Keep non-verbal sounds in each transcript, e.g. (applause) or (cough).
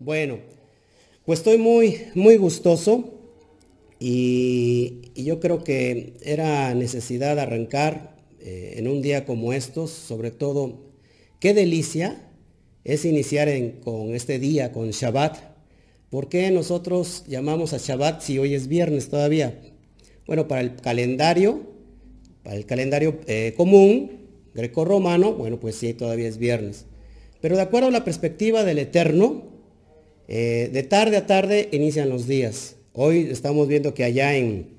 Bueno, pues estoy muy, muy gustoso y, yo creo que era necesidad arrancar eh, en un día como estos, sobre todo, qué delicia es iniciar con este día, con Shabbat. ¿Por qué nosotros llamamos a Shabbat si hoy es viernes todavía? Bueno, para el calendario, para el calendario eh, común, greco-romano, bueno, pues sí, todavía es viernes. Pero de acuerdo a la perspectiva del Eterno, eh, de tarde a tarde inician los días. Hoy estamos viendo que allá en,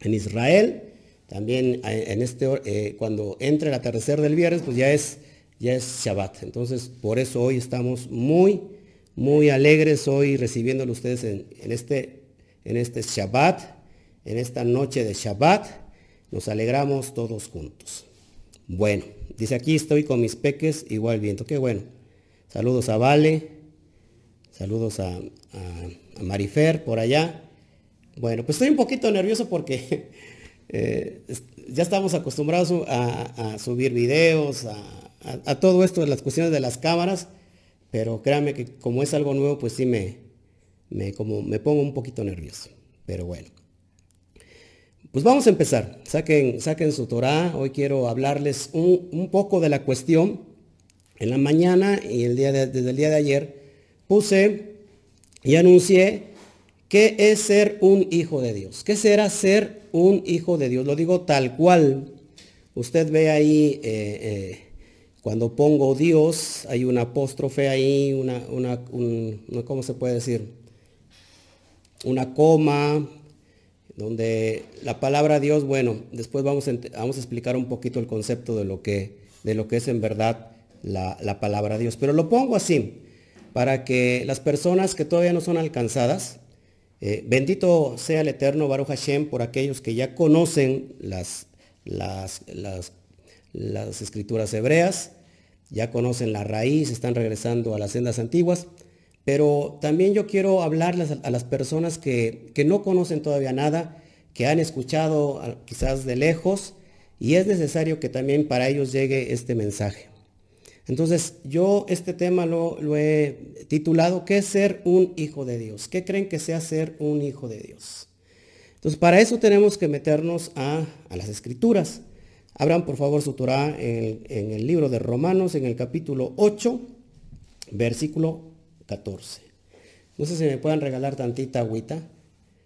Israel, también en este, eh, cuando entre el atardecer del viernes, pues ya es, ya es Shabbat. Entonces, por eso hoy estamos muy, muy alegres hoy recibiéndolo ustedes en, este, en este Shabbat, en esta noche de Shabbat. Nos alegramos todos juntos. Bueno, dice aquí estoy con mis peques igual viento. Qué bueno. Saludos a Vale, Saludos a, Marifer por allá. Bueno, pues estoy un poquito nervioso porque (laughs) eh, ya estamos acostumbrados a, subir videos, a, todo esto de las cuestiones de las cámaras, pero créanme que como es algo nuevo, pues sí me, como me pongo un poquito nervioso. Pero bueno. Pues vamos a empezar. Saquen, saquen su Torah. Hoy quiero hablarles un, poco de la cuestión. En la mañana y el día desde el día de ayer puse y anuncié qué es ser un hijo de Dios. ¿Qué será ser un hijo de Dios? Lo digo tal cual. Usted ve ahí, eh, eh, cuando pongo Dios, hay una apóstrofe ahí, una, una, ¿cómo se puede decir? Una coma, donde la palabra Dios, bueno, después vamos a, vamos a explicar un poquito el concepto de lo que, de lo que es en verdad la, la palabra Dios. Pero lo pongo así para que las personas que todavía no son alcanzadas, eh, bendito sea el eterno Baruch Hashem por aquellos que ya conocen las, las, las, escrituras hebreas, ya conocen la raíz, están regresando a las sendas antiguas, pero también yo quiero hablarles a, las personas que, que, no conocen todavía nada, que han escuchado quizás de lejos, y es necesario que también para ellos llegue este mensaje. Entonces, yo este tema lo, he titulado, ¿qué es ser un hijo de Dios? ¿Qué creen que sea ser un hijo de Dios? Entonces, para eso tenemos que meternos a, las escrituras. Abran por favor su Torah en, en, el libro de Romanos, en el capítulo 8, versículo 14. No sé si me puedan regalar tantita agüita,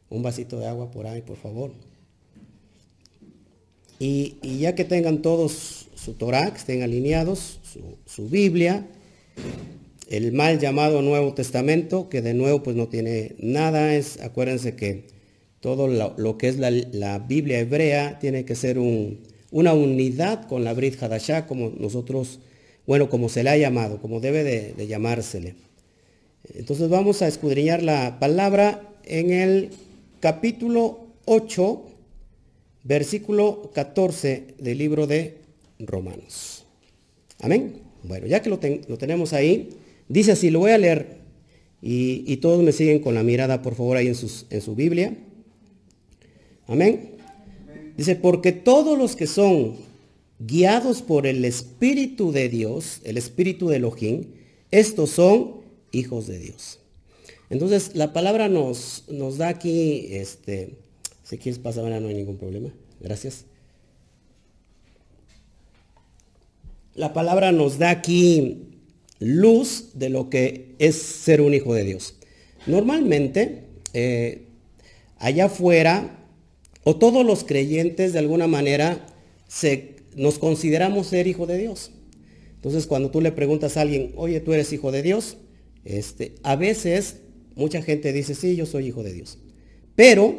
un vasito de agua por ahí, por favor. Y, y ya que tengan todos su Torah, que estén alineados, su, Biblia, el mal llamado Nuevo Testamento, que de nuevo pues no tiene nada, es, acuérdense que todo lo, que es la, Biblia hebrea tiene que ser una unidad con la Brit Hadashah, como nosotros, bueno, como se le ha llamado, como debe de, de llamársele. Entonces vamos a escudriñar la palabra en el capítulo 8, versículo 14 del libro de Romanos. Amén. Bueno, ya que lo, tenemos ahí, dice así, lo voy a leer y, todos me siguen con la mirada, por favor, ahí en, sus, en su Biblia. Amén. Dice, porque todos los que son guiados por el Espíritu de Dios, el Espíritu de Elohim, estos son hijos de Dios. Entonces, la palabra nos, nos da aquí, este, si quieres pasar, no hay ningún problema. Gracias. La palabra nos da aquí luz de lo que es ser un hijo de Dios. Normalmente, eh, allá afuera, o todos los creyentes de alguna manera, se, nos consideramos ser hijo de Dios. Entonces, cuando tú le preguntas a alguien, oye, tú eres hijo de Dios, este, a veces mucha gente dice, sí, yo soy hijo de Dios. Pero,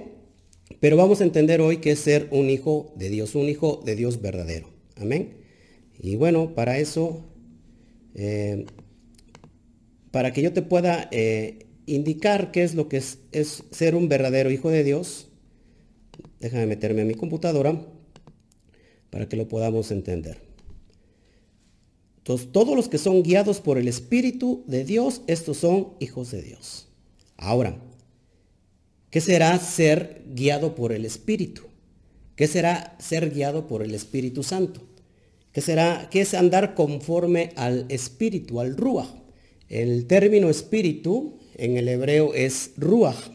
pero vamos a entender hoy que es ser un hijo de Dios, un hijo de Dios verdadero. Amén. Y bueno, para eso, eh, para que yo te pueda eh, indicar qué es lo que es, es, ser un verdadero hijo de Dios, déjame meterme en mi computadora para que lo podamos entender. Entonces, todos los que son guiados por el Espíritu de Dios, estos son hijos de Dios. Ahora, ¿qué será ser guiado por el Espíritu? ¿Qué será ser guiado por el Espíritu Santo? Que será, que es andar conforme al espíritu, al rúa. El término espíritu en el hebreo es Ruach.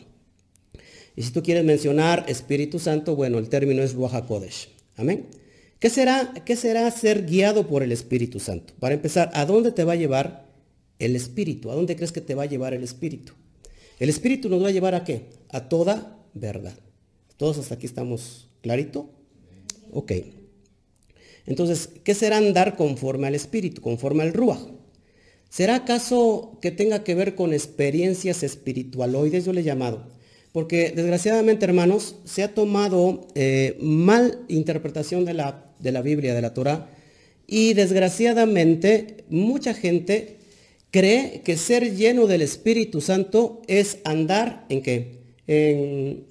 Y si tú quieres mencionar Espíritu Santo, bueno, el término es Ruach HaKodesh. Amén. ¿Qué será, ¿Qué será ser guiado por el Espíritu Santo? Para empezar, ¿a dónde te va a llevar el Espíritu? ¿A dónde crees que te va a llevar el Espíritu? El Espíritu nos va a llevar a qué? A toda verdad. ¿Todos hasta aquí estamos clarito? Ok. Entonces, ¿qué será andar conforme al Espíritu, conforme al Ruach? ¿Será acaso que tenga que ver con experiencias espiritualoides? Yo le he llamado. Porque desgraciadamente, hermanos, se ha tomado eh, mal interpretación de la, de la Biblia, de la Torah, y desgraciadamente mucha gente cree que ser lleno del Espíritu Santo es andar en qué? En,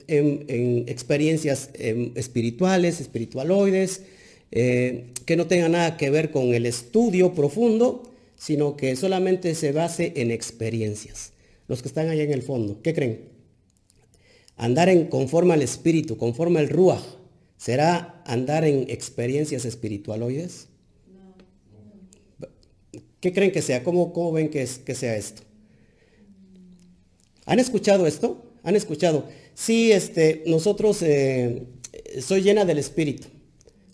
experiencias em, espirituales, espiritualoides, eh, que no tenga nada que ver con el estudio profundo, sino que solamente se base en experiencias. Los que están allá en el fondo, ¿qué creen? Andar en conforme al espíritu, conforme al ruach, ¿será andar en experiencias espiritualoides? ¿Qué creen que sea? ¿Cómo, cómo ven que, es, que sea esto? ¿Han escuchado esto? ¿Han escuchado? Sí, este, nosotros, eh, soy llena del Espíritu.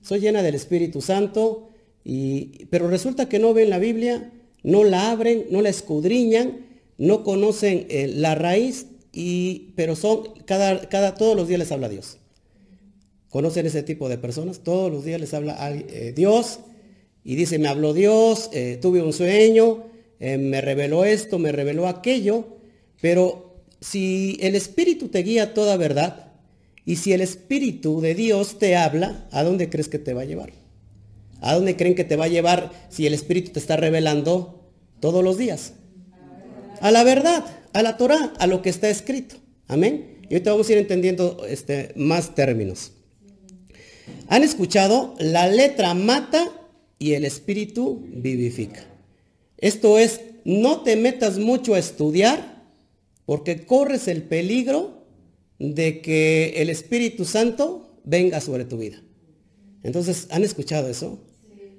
Soy llena del Espíritu Santo, y, pero resulta que no ven la Biblia, no la abren, no la escudriñan, no conocen eh, la raíz y, pero son, cada, cada, todos los días les habla Dios. ¿Conocen ese tipo de personas? Todos los días les habla eh, Dios y dice, me habló Dios, eh, tuve un sueño, me reveló esto, me reveló aquello, pero si el Espíritu te guía toda verdad y si el Espíritu de Dios te habla, ¿a dónde crees que te va a llevar? ¿A dónde creen que te va a llevar si el Espíritu te está revelando todos los días? A la verdad a la Torah, a lo que está escrito. Amén. Y ahorita vamos a ir entendiendo este, más términos. ¿Han escuchado? La letra mata y el espíritu vivifica. Esto es, no te metas mucho a estudiar porque corres el peligro de que el Espíritu Santo venga sobre tu vida. Entonces, ¿han escuchado eso?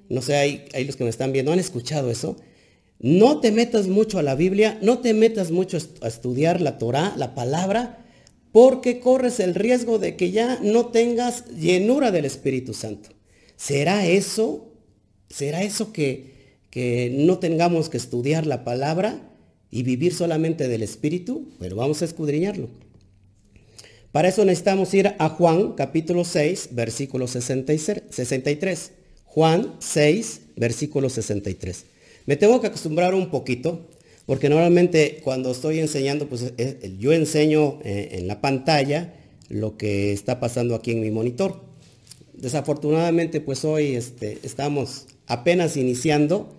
No sé, hay, hay los que me están viendo, ¿han escuchado eso? No te metas mucho a la Biblia, no te metas mucho a estudiar la Torah, la palabra, porque corres el riesgo de que ya no tengas llenura del Espíritu Santo. ¿Será eso? ¿Será eso que, que no tengamos que estudiar la palabra y vivir solamente del Espíritu? Pero vamos a escudriñarlo. Para eso necesitamos ir a Juan capítulo 6, versículo 63. Juan 6, versículo 63. Me tengo que acostumbrar un poquito, porque normalmente cuando estoy enseñando, pues yo enseño eh, en la pantalla lo que está pasando aquí en mi monitor. Desafortunadamente, pues hoy este, estamos apenas iniciando,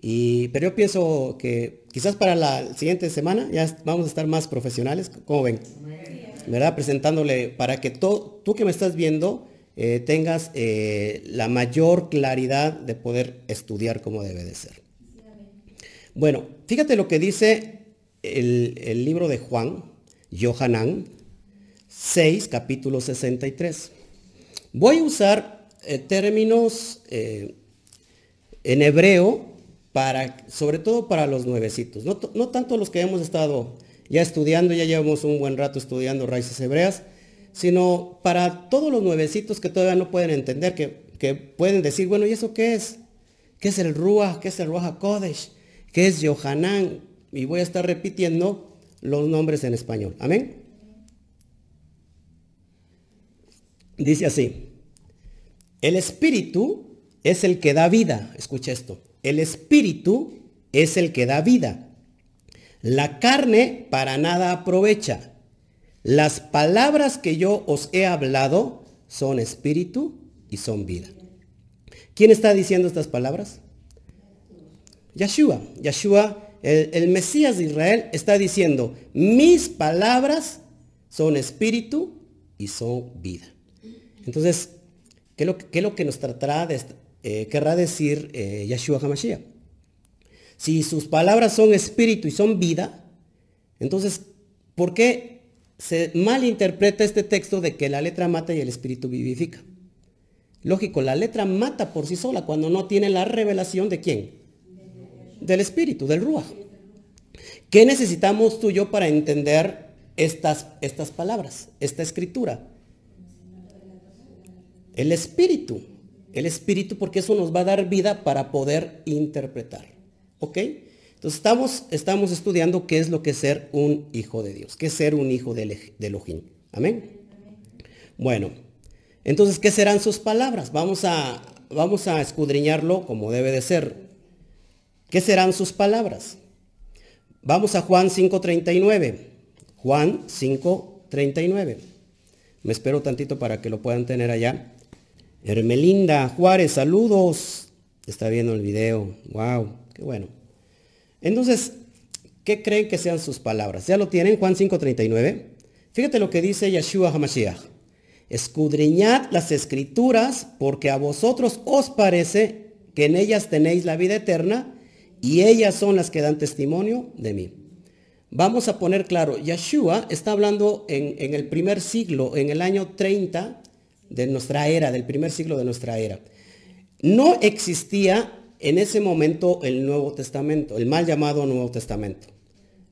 y, pero yo pienso que quizás para la siguiente semana ya vamos a estar más profesionales, como ven, ¿verdad? Presentándole para que tú que me estás viendo eh, tengas eh, la mayor claridad de poder estudiar como debe de ser. Bueno, fíjate lo que dice el, libro de Juan, Johanán 6, capítulo 63. Voy a usar eh, términos en hebreo para, sobre todo para los nuevecitos, no, tanto los que hemos estado ya estudiando, ya llevamos un buen rato estudiando raíces hebreas, sino para todos los nuevecitos que todavía no pueden entender, que, pueden decir, bueno, ¿y eso qué es? ¿Qué es el Ruach? ¿Qué es el Ruach Kodesh? que es Johanán. Y voy a estar repitiendo los nombres en español. Amén. Dice así, el espíritu es el que da vida. Escucha esto. El espíritu es el que da vida. La carne para nada aprovecha. Las palabras que yo os he hablado son espíritu y son vida. ¿Quién está diciendo estas palabras? Yeshua. Yeshua, el, Mesías de Israel, está diciendo, mis palabras son espíritu y son vida. Entonces, ¿qué es lo, que nos tratará de, eh, querrá decir eh, Yeshua HaMashiach? Si sus palabras son espíritu y son vida, entonces, ¿por qué se malinterpreta este texto de que la letra mata y el espíritu vivifica? Lógico, la letra mata por sí sola cuando no tiene la revelación de quién? del espíritu, del Ruach. ¿Qué necesitamos tú y yo para entender estas, estas palabras, esta escritura? El espíritu. El espíritu porque eso nos va a dar vida para poder interpretar. ¿Ok? Entonces estamos, estamos estudiando qué es lo que es ser un hijo de Dios, qué es ser un hijo de, Elohim. Amén. Bueno, entonces, ¿qué serán sus palabras? Vamos a, vamos a escudriñarlo como debe de ser. ¿Qué serán sus palabras? Vamos a Juan 5.39. Juan 5.39. Me espero tantito para que lo puedan tener allá. Hermelinda Juárez, saludos. Está viendo el video. Wow, bueno. Entonces, ¿qué creen que sean sus palabras? ¿Ya lo tienen? Juan 5.39. Fíjate lo que dice Yeshua HaMashiach. Escudriñad las escrituras porque a vosotros os parece que en ellas tenéis la vida eterna y ellas son las que dan testimonio de mí. Vamos a poner claro, Yeshua está hablando en, en, el primer siglo, en el año 30 de nuestra era, del primer siglo de nuestra era. No existía en ese momento el Nuevo Testamento, el mal llamado Nuevo Testamento.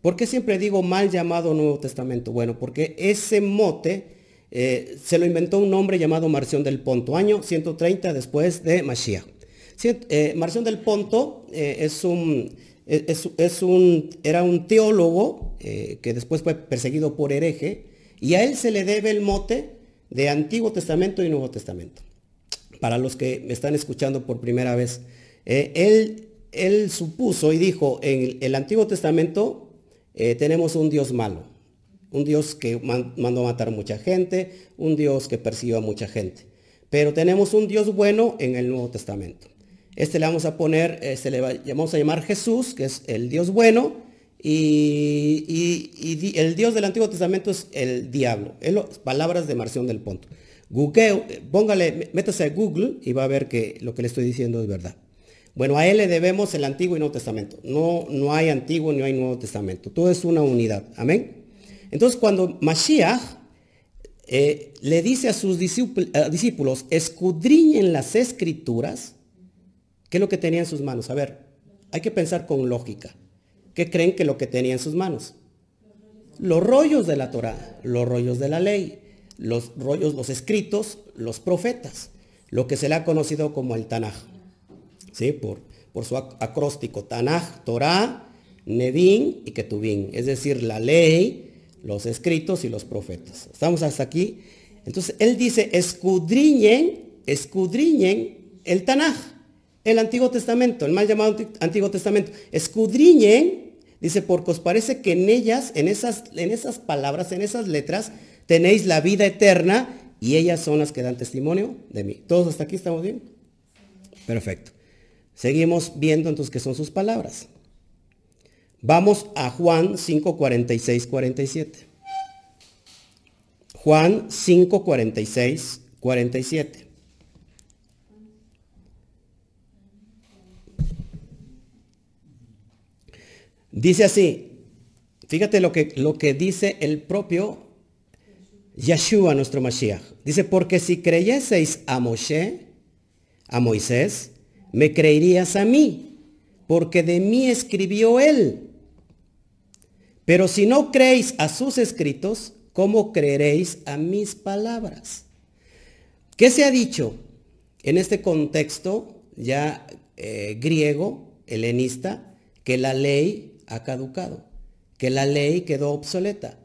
¿Por qué siempre digo mal llamado Nuevo Testamento? Bueno, porque ese mote eh, se lo inventó un hombre llamado Marción del Ponto, año 130 después de Mashiach. Eh, Marción del Ponto eh, es un, era un teólogo que después fue perseguido por hereje y a él se le debe el mote de Antiguo Testamento y Nuevo Testamento. Para los que me están escuchando por primera vez, él, él supuso y dijo, en el Antiguo Testamento tenemos un Dios malo, un Dios que mandó a matar mucha gente, un Dios que persiguió a mucha gente. Pero tenemos un Dios bueno en el Nuevo Testamento. Este le vamos a poner, este le vamos a llamar Jesús, que es el Dios bueno, y, el Dios del Antiguo Testamento es el diablo. Es palabras de Marción del Ponto. Google, póngale, métase a Google y va a ver que lo que le estoy diciendo es verdad. Bueno, a él le debemos el Antiguo y Nuevo Testamento. No, no hay Antiguo ni hay Nuevo Testamento. Todo es una unidad. Amén. Entonces cuando Mashiach eh, le dice a sus discípulos, escudriñen las escrituras, ¿qué es lo que tenía en sus manos? A ver, hay que pensar con lógica. ¿Qué creen que lo que tenía en sus manos? Los rollos de la Torah, los rollos de la ley, los rollos, los escritos, los profetas, lo que se le ha conocido como el Tanaj, ¿sí? por, su acróstico, Tanaj, Torah, Nevin y Ketubin, es decir, la ley, los escritos y los profetas. Estamos hasta aquí. Entonces, él dice, escudriñen, escudriñen el Tanaj, el Antiguo Testamento, el mal llamado Antiguo Testamento. Escudriñen, dice, porque os parece que en ellas, en esas, en esas palabras, en esas letras, tenéis la vida eterna y ellas son las que dan testimonio de mí. ¿Todos hasta aquí estamos bien? Perfecto. Seguimos viendo entonces qué son sus palabras. Vamos a Juan 5, 46, 47. Juan 5, 46, 47. Dice así, fíjate lo que, lo que dice el propio Yeshua, nuestro Mashiach. Dice, porque si creyeseis a Moshe, a Moisés, me creerías a mí, porque de mí escribió él. Pero si no creéis a sus escritos, ¿cómo creeréis a mis palabras? ¿Qué se ha dicho en este contexto ya eh, griego, helenista, que la ley ha caducado, que la ley quedó obsoleta,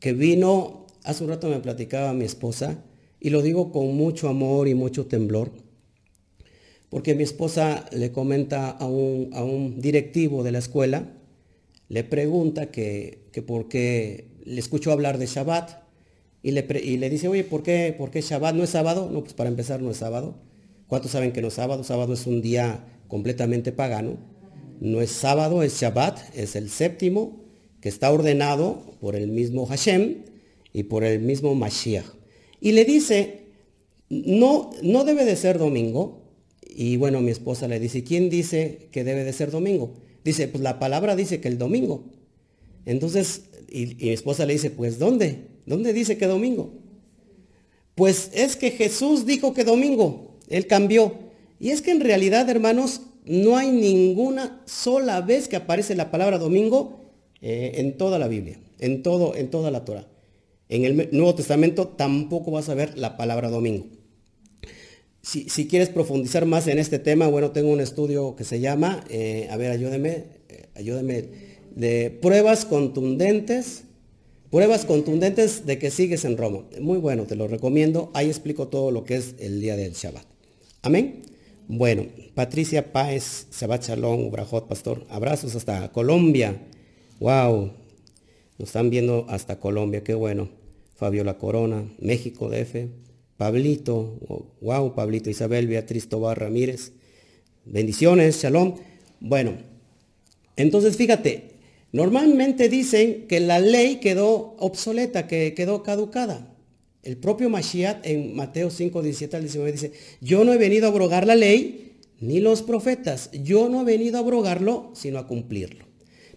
que vino, hace un rato me platicaba mi esposa, y lo digo con mucho amor y mucho temblor, porque mi esposa le comenta a un, a un directivo de la escuela, le pregunta que, por qué le escuchó hablar de Shabbat y le, le dice, oye, ¿por qué, ¿por qué Shabbat no es sábado? No, pues para empezar no es sábado. ¿Cuántos saben que no es sábado? Sábado es un día completamente pagano. No es sábado, es Shabbat, es el séptimo que está ordenado por el mismo Hashem y por el mismo Mashiach. Y le dice, no, no debe de ser domingo. Y bueno, mi esposa le dice, ¿quién dice que debe de ser domingo? Dice, pues la palabra dice que el domingo. Entonces, y, mi esposa le dice, pues ¿dónde? ¿Dónde dice que domingo? Pues es que Jesús dijo que domingo. Él cambió. Y es que en realidad, hermanos, no hay ninguna sola vez que aparece la palabra domingo eh, en toda la Biblia, en, todo, en toda la Torah. En el Nuevo Testamento tampoco vas a ver la palabra domingo. Si, quieres profundizar más en este tema, bueno, tengo un estudio que se llama, eh, a ver, ayúdeme, eh, ayúdeme, de pruebas contundentes, pruebas contundentes de que sigues en Roma. Muy bueno, te lo recomiendo. Ahí explico todo lo que es el día del Shabbat. Amén. Bueno, Patricia Páez, Shabbat Shalom, Brajot, Pastor. Abrazos hasta Colombia. Wow, nos están viendo hasta Colombia, qué bueno. Fabiola Corona, México DF, Pablito, wow, Pablito, Isabel, Beatriz Tobar Ramírez. Bendiciones, shalom. Bueno, entonces fíjate, normalmente dicen que la ley quedó obsoleta, que quedó caducada. El propio Mashiach en Mateo 5, 17 al 19 dice, yo no he venido a abrogar la ley ni los profetas, yo no he venido a abrogarlo, sino a cumplirlo.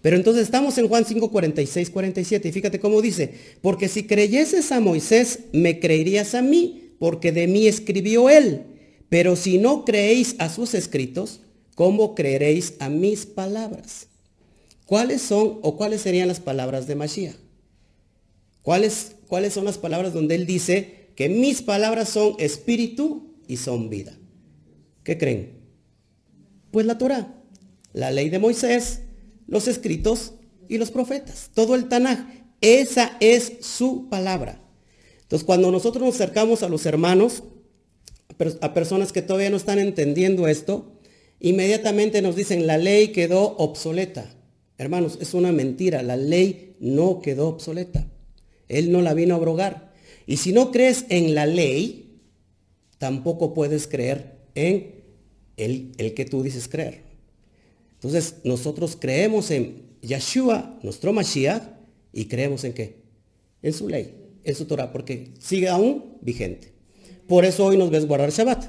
Pero entonces estamos en Juan 5, 46, 47 y fíjate cómo dice, porque si creyeses a Moisés, me creerías a mí, porque de mí escribió él. Pero si no creéis a sus escritos, ¿cómo creeréis a mis palabras? ¿Cuáles son o cuáles serían las palabras de Mashiach? ¿Cuáles, ¿Cuáles son las palabras donde él dice que mis palabras son espíritu y son vida? ¿Qué creen? Pues la Torah, la ley de Moisés, los escritos y los profetas. Todo el Tanaj. Esa es su palabra. Entonces, cuando nosotros nos acercamos a los hermanos, a personas que todavía no están entendiendo esto, inmediatamente nos dicen, la ley quedó obsoleta. Hermanos, es una mentira. La ley no quedó obsoleta. Él no la vino a abrogar. Y si no crees en la ley, tampoco puedes creer en el, el que tú dices creer. Entonces, nosotros creemos en Yeshua, nuestro Mashiach, y creemos en qué? En su ley, en su Torah, porque sigue aún vigente. Por eso hoy nos ves guardar Shabbat.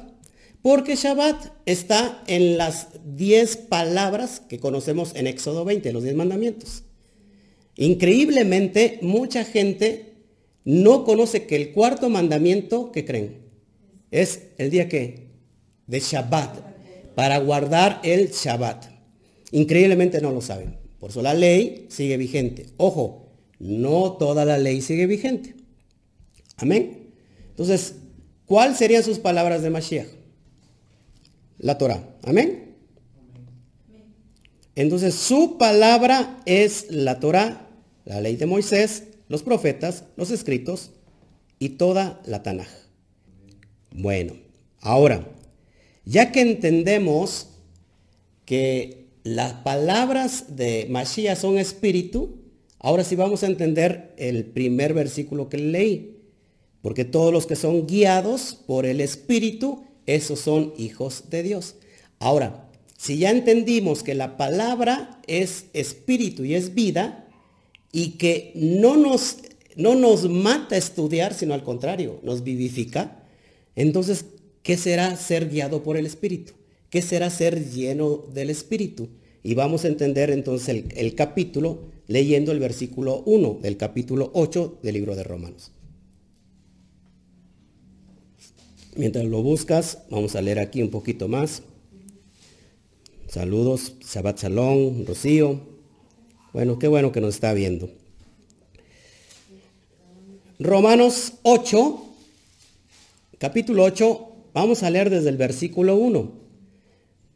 Porque Shabbat está en las 10 palabras que conocemos en Éxodo 20, los 10 mandamientos. Increíblemente, mucha gente no conoce que el cuarto mandamiento, ¿qué creen? Es el día que? De Shabbat, para guardar el Shabbat. Increíblemente no lo saben. Por eso la ley sigue vigente. Ojo, no toda la ley sigue vigente. Amén. Entonces, ¿cuáles serían sus palabras de Mashiach? La Torah. Amén. Entonces, su palabra es la Torah, la ley de Moisés, los profetas, los escritos y toda la Tanaj. Bueno, ahora, ya que entendemos que las palabras de Mashiach son espíritu, ahora sí vamos a entender el primer versículo que leí. Porque todos los que son guiados por el espíritu, esos son hijos de Dios. Ahora, si ya entendimos que la palabra es espíritu y es vida, y que no nos, no nos mata estudiar, sino al contrario, nos vivifica, entonces, ¿qué será ser guiado por el espíritu? ¿Qué será ser lleno del Espíritu? Y vamos a entender entonces el, capítulo leyendo el versículo 1 del capítulo 8 del libro de Romanos. Mientras lo buscas, vamos a leer aquí un poquito más. Saludos, Shabbat Shalom, Rocío. Bueno, qué bueno que nos está viendo. Romanos 8, capítulo 8, vamos a leer desde el versículo 1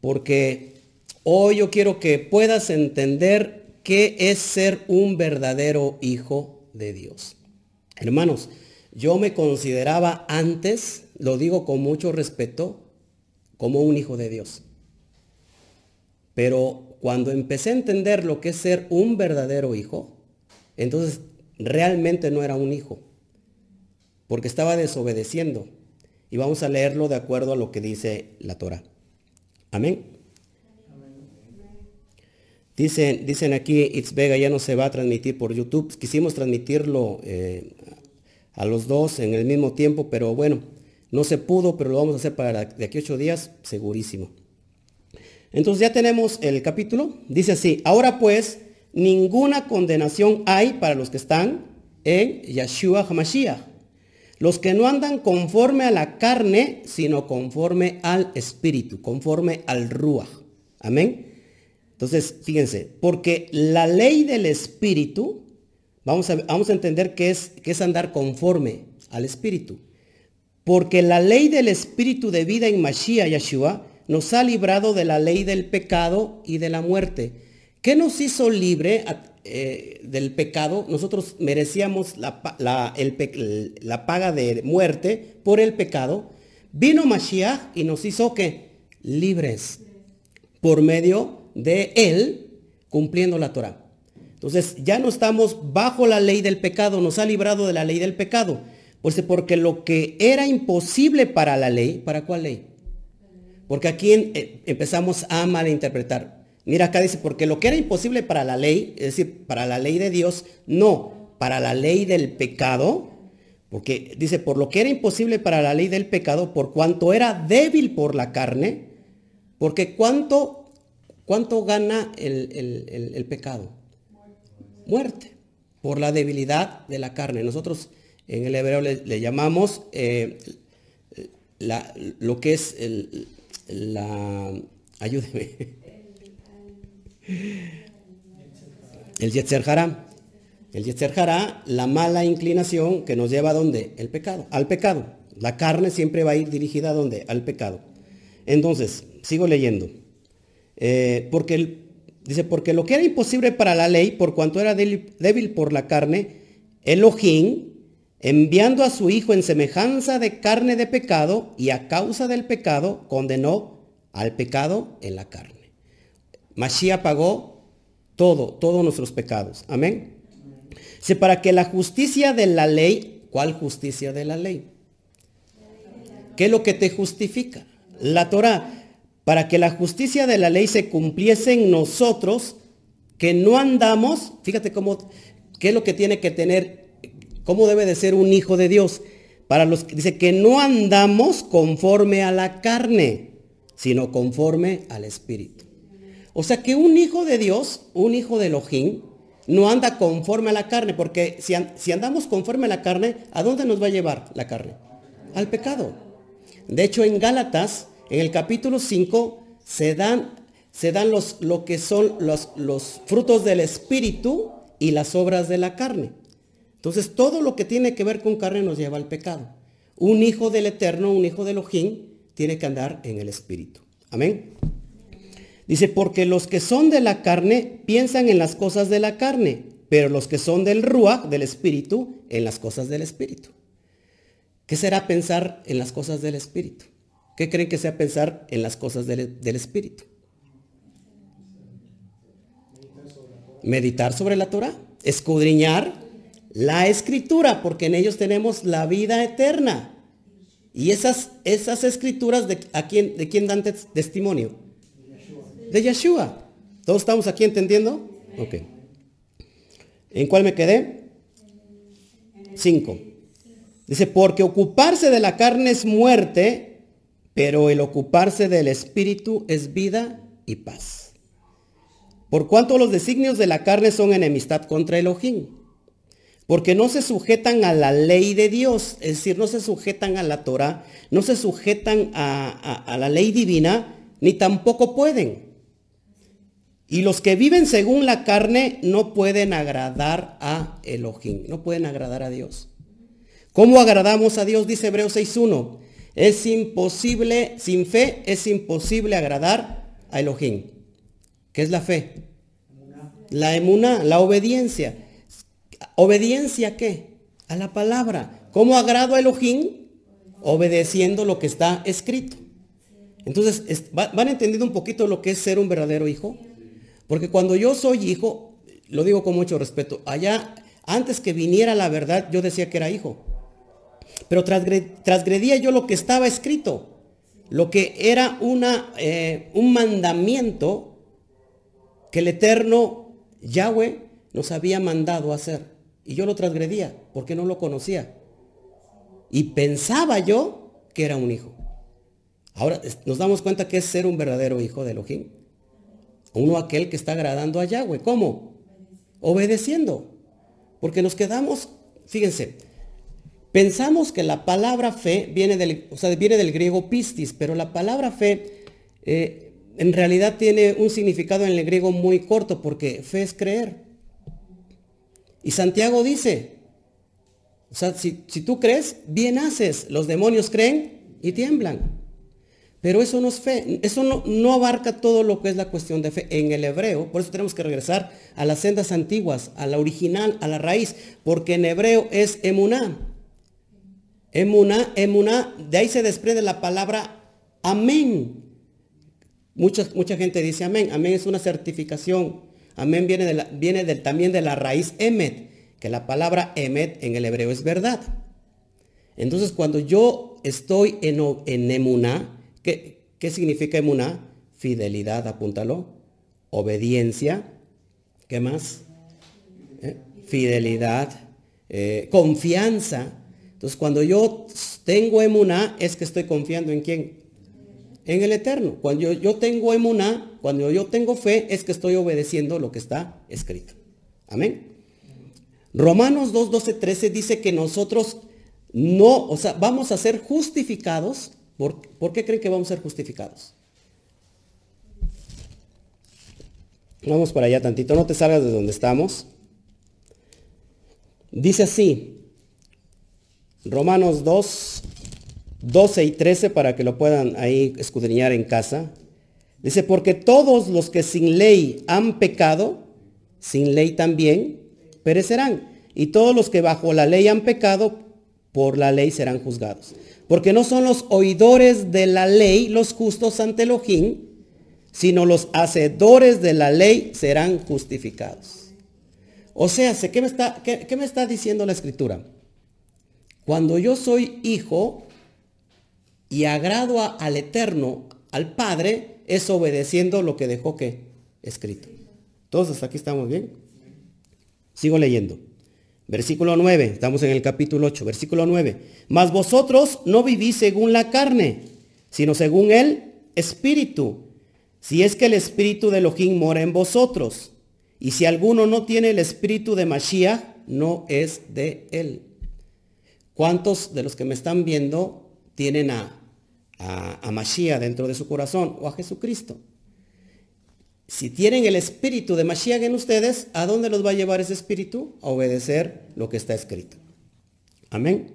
porque hoy yo quiero que puedas entender qué es ser un verdadero hijo de Dios. Hermanos, yo me consideraba antes, lo digo con mucho respeto, como un hijo de Dios. Pero cuando empecé a entender lo que es ser un verdadero hijo, entonces realmente no era un hijo, porque estaba desobedeciendo. Y vamos a leerlo de acuerdo a lo que dice la Torah. Amén. Dicen, dicen aquí, It's Vega ya no se va a transmitir por YouTube. Quisimos transmitirlo eh, a los dos en el mismo tiempo, pero bueno, no se pudo, pero lo vamos a hacer para de aquí a ocho días, segurísimo. Entonces ya tenemos el capítulo. Dice así, ahora pues, ninguna condenación hay para los que están en Yeshua HaMashiach los que no andan conforme a la carne, sino conforme al espíritu, conforme al ruach. Amén. Entonces, fíjense, porque la ley del Espíritu, vamos a, vamos a entender que es, es andar conforme al Espíritu. Porque la ley del Espíritu de vida en Mashiach Yeshua nos ha librado de la ley del pecado y de la muerte. ¿Qué nos hizo libre eh, del pecado? Nosotros merecíamos la, la, paga de muerte por el pecado. Vino Mashiach y nos hizo que libres por medio de él cumpliendo la Torah. Entonces ya no estamos bajo la ley del pecado, nos ha librado de la ley del pecado. Pues porque lo que era imposible para la ley, ¿para cuál ley? Porque aquí eh, empezamos a malinterpretar. Mira, acá dice, porque lo que era imposible para la ley, es decir, para la ley de Dios, no, para la ley del pecado, porque dice, por lo que era imposible para la ley del pecado, por cuanto era débil por la carne, porque cuánto, cuánto gana el, pecado? Muerte, por la debilidad de la carne. Nosotros en el hebreo le, llamamos eh, lo que es el, la... Ayúdeme. El Yetzer El Yetzer la mala inclinación que nos lleva a dónde? El pecado, al pecado. La carne siempre va a ir dirigida a dónde? Al pecado. Entonces, sigo leyendo. Eh, porque dice, porque lo que era imposible para la ley, por cuanto era débil, por la carne, Elohim, enviando a su Hijo en semejanza de carne de pecado y a causa del pecado condenó al pecado en la carne. Mashiach pagó todo, todos nuestros pecados. Amén. Se para que la justicia de la ley, ¿cuál justicia de la ley? ¿Qué es lo que te justifica? La Torah. Para que la justicia de la ley se cumpliese en nosotros, que no andamos, fíjate cómo, qué es lo que tiene que tener ¿Cómo debe de ser un hijo de Dios? Para los que dice que no andamos conforme a la carne, sino conforme al Espíritu. O sea que un hijo de Dios, un hijo de Elohim, no anda conforme a la carne, porque si, si andamos conforme a la carne, ¿a dónde nos va a llevar la carne? Al pecado. De hecho, en Gálatas, en el capítulo 5, se dan, se dan los, lo que son los, los frutos del Espíritu y las obras de la carne. Entonces todo lo que tiene que ver con carne nos lleva al pecado. Un hijo del Eterno, un hijo de Elohim, tiene que andar en el Espíritu. Amén. Dice, porque los que son de la carne piensan en las cosas de la carne, pero los que son del Ruach, del Espíritu, en las cosas del Espíritu. ¿Qué será pensar en las cosas del Espíritu? ¿Qué creen que sea pensar en las cosas del, del Espíritu? Meditar sobre la Torah, escudriñar la escritura, porque en ellos tenemos la vida eterna. Y esas, esas escrituras, de, ¿a quién, ¿de quién dan testimonio? De Yeshua. ¿Todos estamos aquí entendiendo? Ok. ¿En cuál me quedé? Cinco. Dice, porque ocuparse de la carne es muerte, pero el ocuparse del espíritu es vida y paz. Por cuanto los designios de la carne son enemistad contra Elohim porque no se sujetan a la ley de Dios, es decir, no se sujetan a la Torah, no se sujetan a, la ley divina, ni tampoco pueden. Y los que viven según la carne no pueden agradar a Elohim, no pueden agradar a Dios. ¿Cómo agradamos a Dios? Dice Hebreos 6.1. Es imposible, sin fe es imposible agradar a Elohim. ¿Qué es la fe? La emuna, la obediencia. ¿Obediencia a qué? A la palabra. ¿Cómo agrado a Elohim? Obedeciendo lo que está escrito. Entonces, ¿van entendiendo un poquito lo que es ser un verdadero hijo? Porque cuando yo soy hijo, lo digo con mucho respeto, allá, antes que viniera la verdad, yo decía que era hijo. Pero transgredía yo lo que estaba escrito, lo que era una, eh, un mandamiento que el eterno Yahweh nos había mandado hacer. Y yo lo transgredía porque no lo conocía. Y pensaba yo que era un hijo. Ahora nos damos cuenta que es ser un verdadero hijo de Elohim. Uno aquel que está agradando a Yahweh. ¿Cómo? Obedeciendo. Porque nos quedamos, fíjense, pensamos que la palabra fe viene del, o sea, viene del griego pistis, pero la palabra fe eh, en realidad tiene un significado en el griego muy corto porque fe es creer. Y Santiago dice, o sea, si, tú crees, bien haces. Los demonios creen y tiemblan. Pero eso no es fe. Eso no, no, abarca todo lo que es la cuestión de fe en el hebreo. Por eso tenemos que regresar a las sendas antiguas, a la original, a la raíz. Porque en hebreo es emuná. Emuná, emuná, de ahí se desprende la palabra amén. Mucha, mucha gente dice amén. Amén es una certificación. Amén viene, de la, viene también de la raíz emet que la palabra emet en el hebreo es verdad. Entonces, cuando yo estoy en, en emuná, ¿qué, ¿qué, significa emuná? Fidelidad, apúntalo. Obediencia. ¿Qué más? ¿Eh? Fidelidad. Eh, confianza. Entonces, cuando yo tengo emuná, es que estoy confiando en quién? En el Eterno. Cuando yo, tengo emuná, cuando yo tengo fe, es que estoy obedeciendo lo que está escrito. Amén. Romanos 2, 12, 13 dice que nosotros no, o sea, vamos a ser justificados. ¿Por, ¿por qué creen que vamos a ser justificados? Vamos para allá tantito, no te salgas de donde estamos. Dice así, Romanos 2, 12 y 13 para que lo puedan ahí escudriñar en casa. Dice, porque todos los que sin ley han pecado, sin ley también, perecerán. Y todos los que bajo la ley han pecado, por la ley serán juzgados. Porque no son los oidores de la ley los justos ante Elohim, sino los hacedores de la ley serán justificados. O sea, ¿qué me está, qué, me está diciendo la escritura? Cuando yo soy hijo y agrado al Eterno, al Padre, es obedeciendo lo que dejó que escrito. Todos hasta aquí estamos bien. Sigo leyendo. Versículo 9, estamos en el capítulo 8, versículo 9. Mas vosotros no vivís según la carne, sino según el Espíritu. Si es que el Espíritu de Elohim mora en vosotros. Y si alguno no tiene el Espíritu de Mashiach, no es de él. ¿Cuántos de los que me están viendo tienen a, a, a Mashiach dentro de su corazón o a Jesucristo? si tienen el espíritu de Mashiach en ustedes, ¿a dónde los va a llevar ese espíritu? A obedecer lo que está escrito. Amén.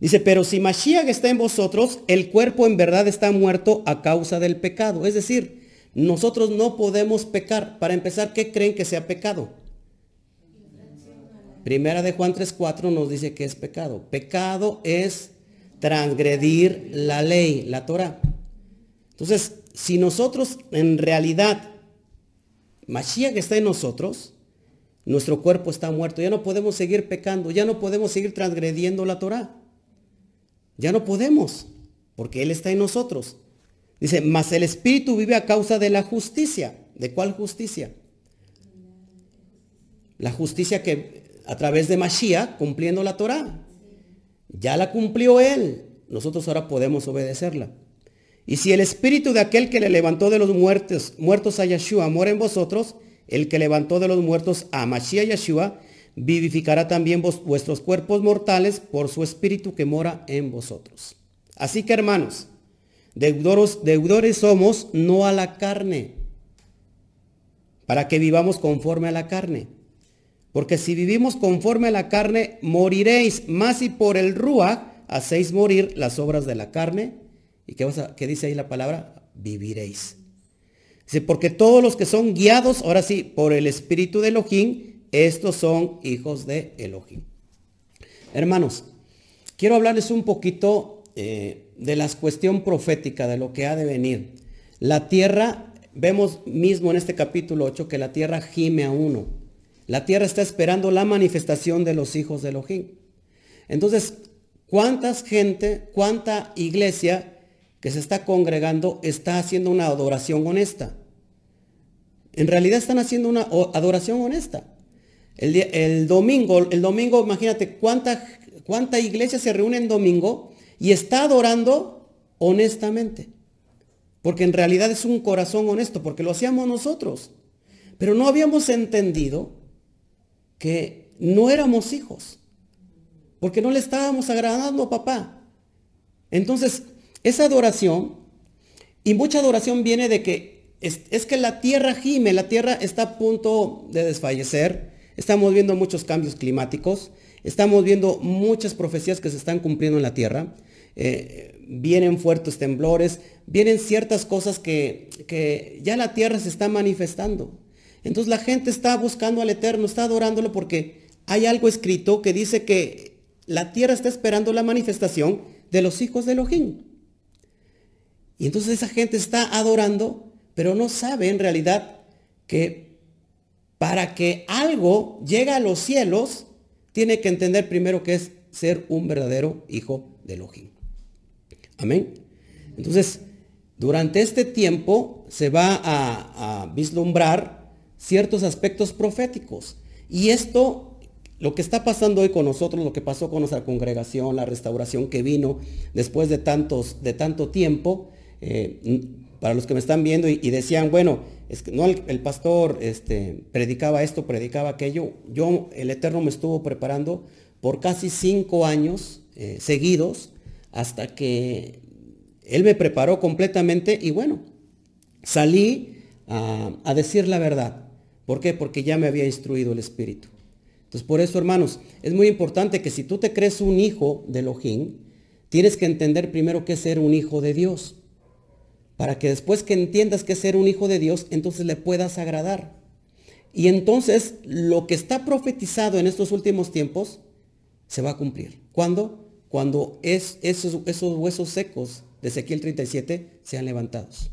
Dice, pero si Mashiach está en vosotros, el cuerpo en verdad está muerto a causa del pecado. Es decir, nosotros no podemos pecar. Para empezar, ¿qué creen que sea pecado? Primera de Juan 3.4 nos dice que es pecado. Pecado es transgredir la ley, la Torah. Entonces, si nosotros en realidad Mashiach está en nosotros, nuestro cuerpo está muerto. Ya no podemos seguir pecando, ya no podemos seguir transgrediendo la Torah. Ya no podemos, porque Él está en nosotros. Dice, mas el Espíritu vive a causa de la justicia. ¿De cuál justicia? La justicia que a través de Mashiach, cumpliendo la Torah. Ya la cumplió Él. Nosotros ahora podemos obedecerla. Y si el espíritu de aquel que le levantó de los muertos, muertos a Yeshua mora en vosotros, el que levantó de los muertos a Mashiach Yeshua, vivificará también vuestros cuerpos mortales por su espíritu que mora en vosotros. Así que hermanos, deudores somos no a la carne, para que vivamos conforme a la carne. Porque si vivimos conforme a la carne, moriréis, más y por el Rúa hacéis morir las obras de la carne ¿Y qué, qué dice ahí la palabra? Viviréis. Dice, porque todos los que son guiados, ahora sí, por el Espíritu de Elohim, estos son hijos de Elohim. Hermanos, quiero hablarles un poquito eh, de la cuestión profética, de lo que ha de venir. La tierra, vemos mismo en este capítulo 8 que la tierra gime a uno. La tierra está esperando la manifestación de los hijos de Elohim. Entonces, ¿cuántas gente, cuánta iglesia que se está congregando está haciendo una adoración honesta. En realidad están haciendo una adoración honesta. El, domingo, el domingo, imagínate cuánta, cuánta iglesia se reúne en domingo y está adorando honestamente. Porque en realidad es un corazón honesto, porque lo hacíamos nosotros. Pero no habíamos entendido que no éramos hijos. Porque no le estábamos agradando a papá. Entonces, esa adoración Y mucha adoración viene de que es, que la tierra gime, la tierra está a punto de desfallecer, estamos viendo muchos cambios climáticos, estamos viendo muchas profecías que se están cumpliendo en la tierra, eh, vienen fuertes temblores, vienen ciertas cosas que, que ya la tierra se está manifestando. Entonces la gente está buscando al Eterno, está adorándolo porque hay algo escrito que dice que la tierra está esperando la manifestación de los hijos de Elohim. Y entonces esa gente está adorando, pero no sabe en realidad que para que algo llegue a los cielos, tiene que entender primero que es ser un verdadero hijo de Elohim. Amén. Entonces, durante este tiempo se va a, a vislumbrar ciertos aspectos proféticos. Y esto, lo que está pasando hoy con nosotros, lo que pasó con nuestra congregación, la restauración que vino después de, tantos, de tanto tiempo, eh, para los que me están viendo y, decían, bueno, es que no el, pastor este, predicaba esto, predicaba aquello. Yo, el Eterno me estuvo preparando por casi cinco años eh, seguidos hasta que Él me preparó completamente y bueno, salí a decir la verdad. ¿Por qué? Porque ya me había instruido el Espíritu. Entonces, por eso, hermanos, es muy importante que si tú te crees un hijo de Elohim, tienes que entender primero qué es ser un hijo de Dios. Para que después que entiendas qué es ser un hijo de Dios, entonces le puedas agradar. Y entonces lo que está profetizado en estos últimos tiempos se va a cumplir. ¿Cuándo? Cuando es, esos, esos huesos secos de Ezequiel 37 sean levantados.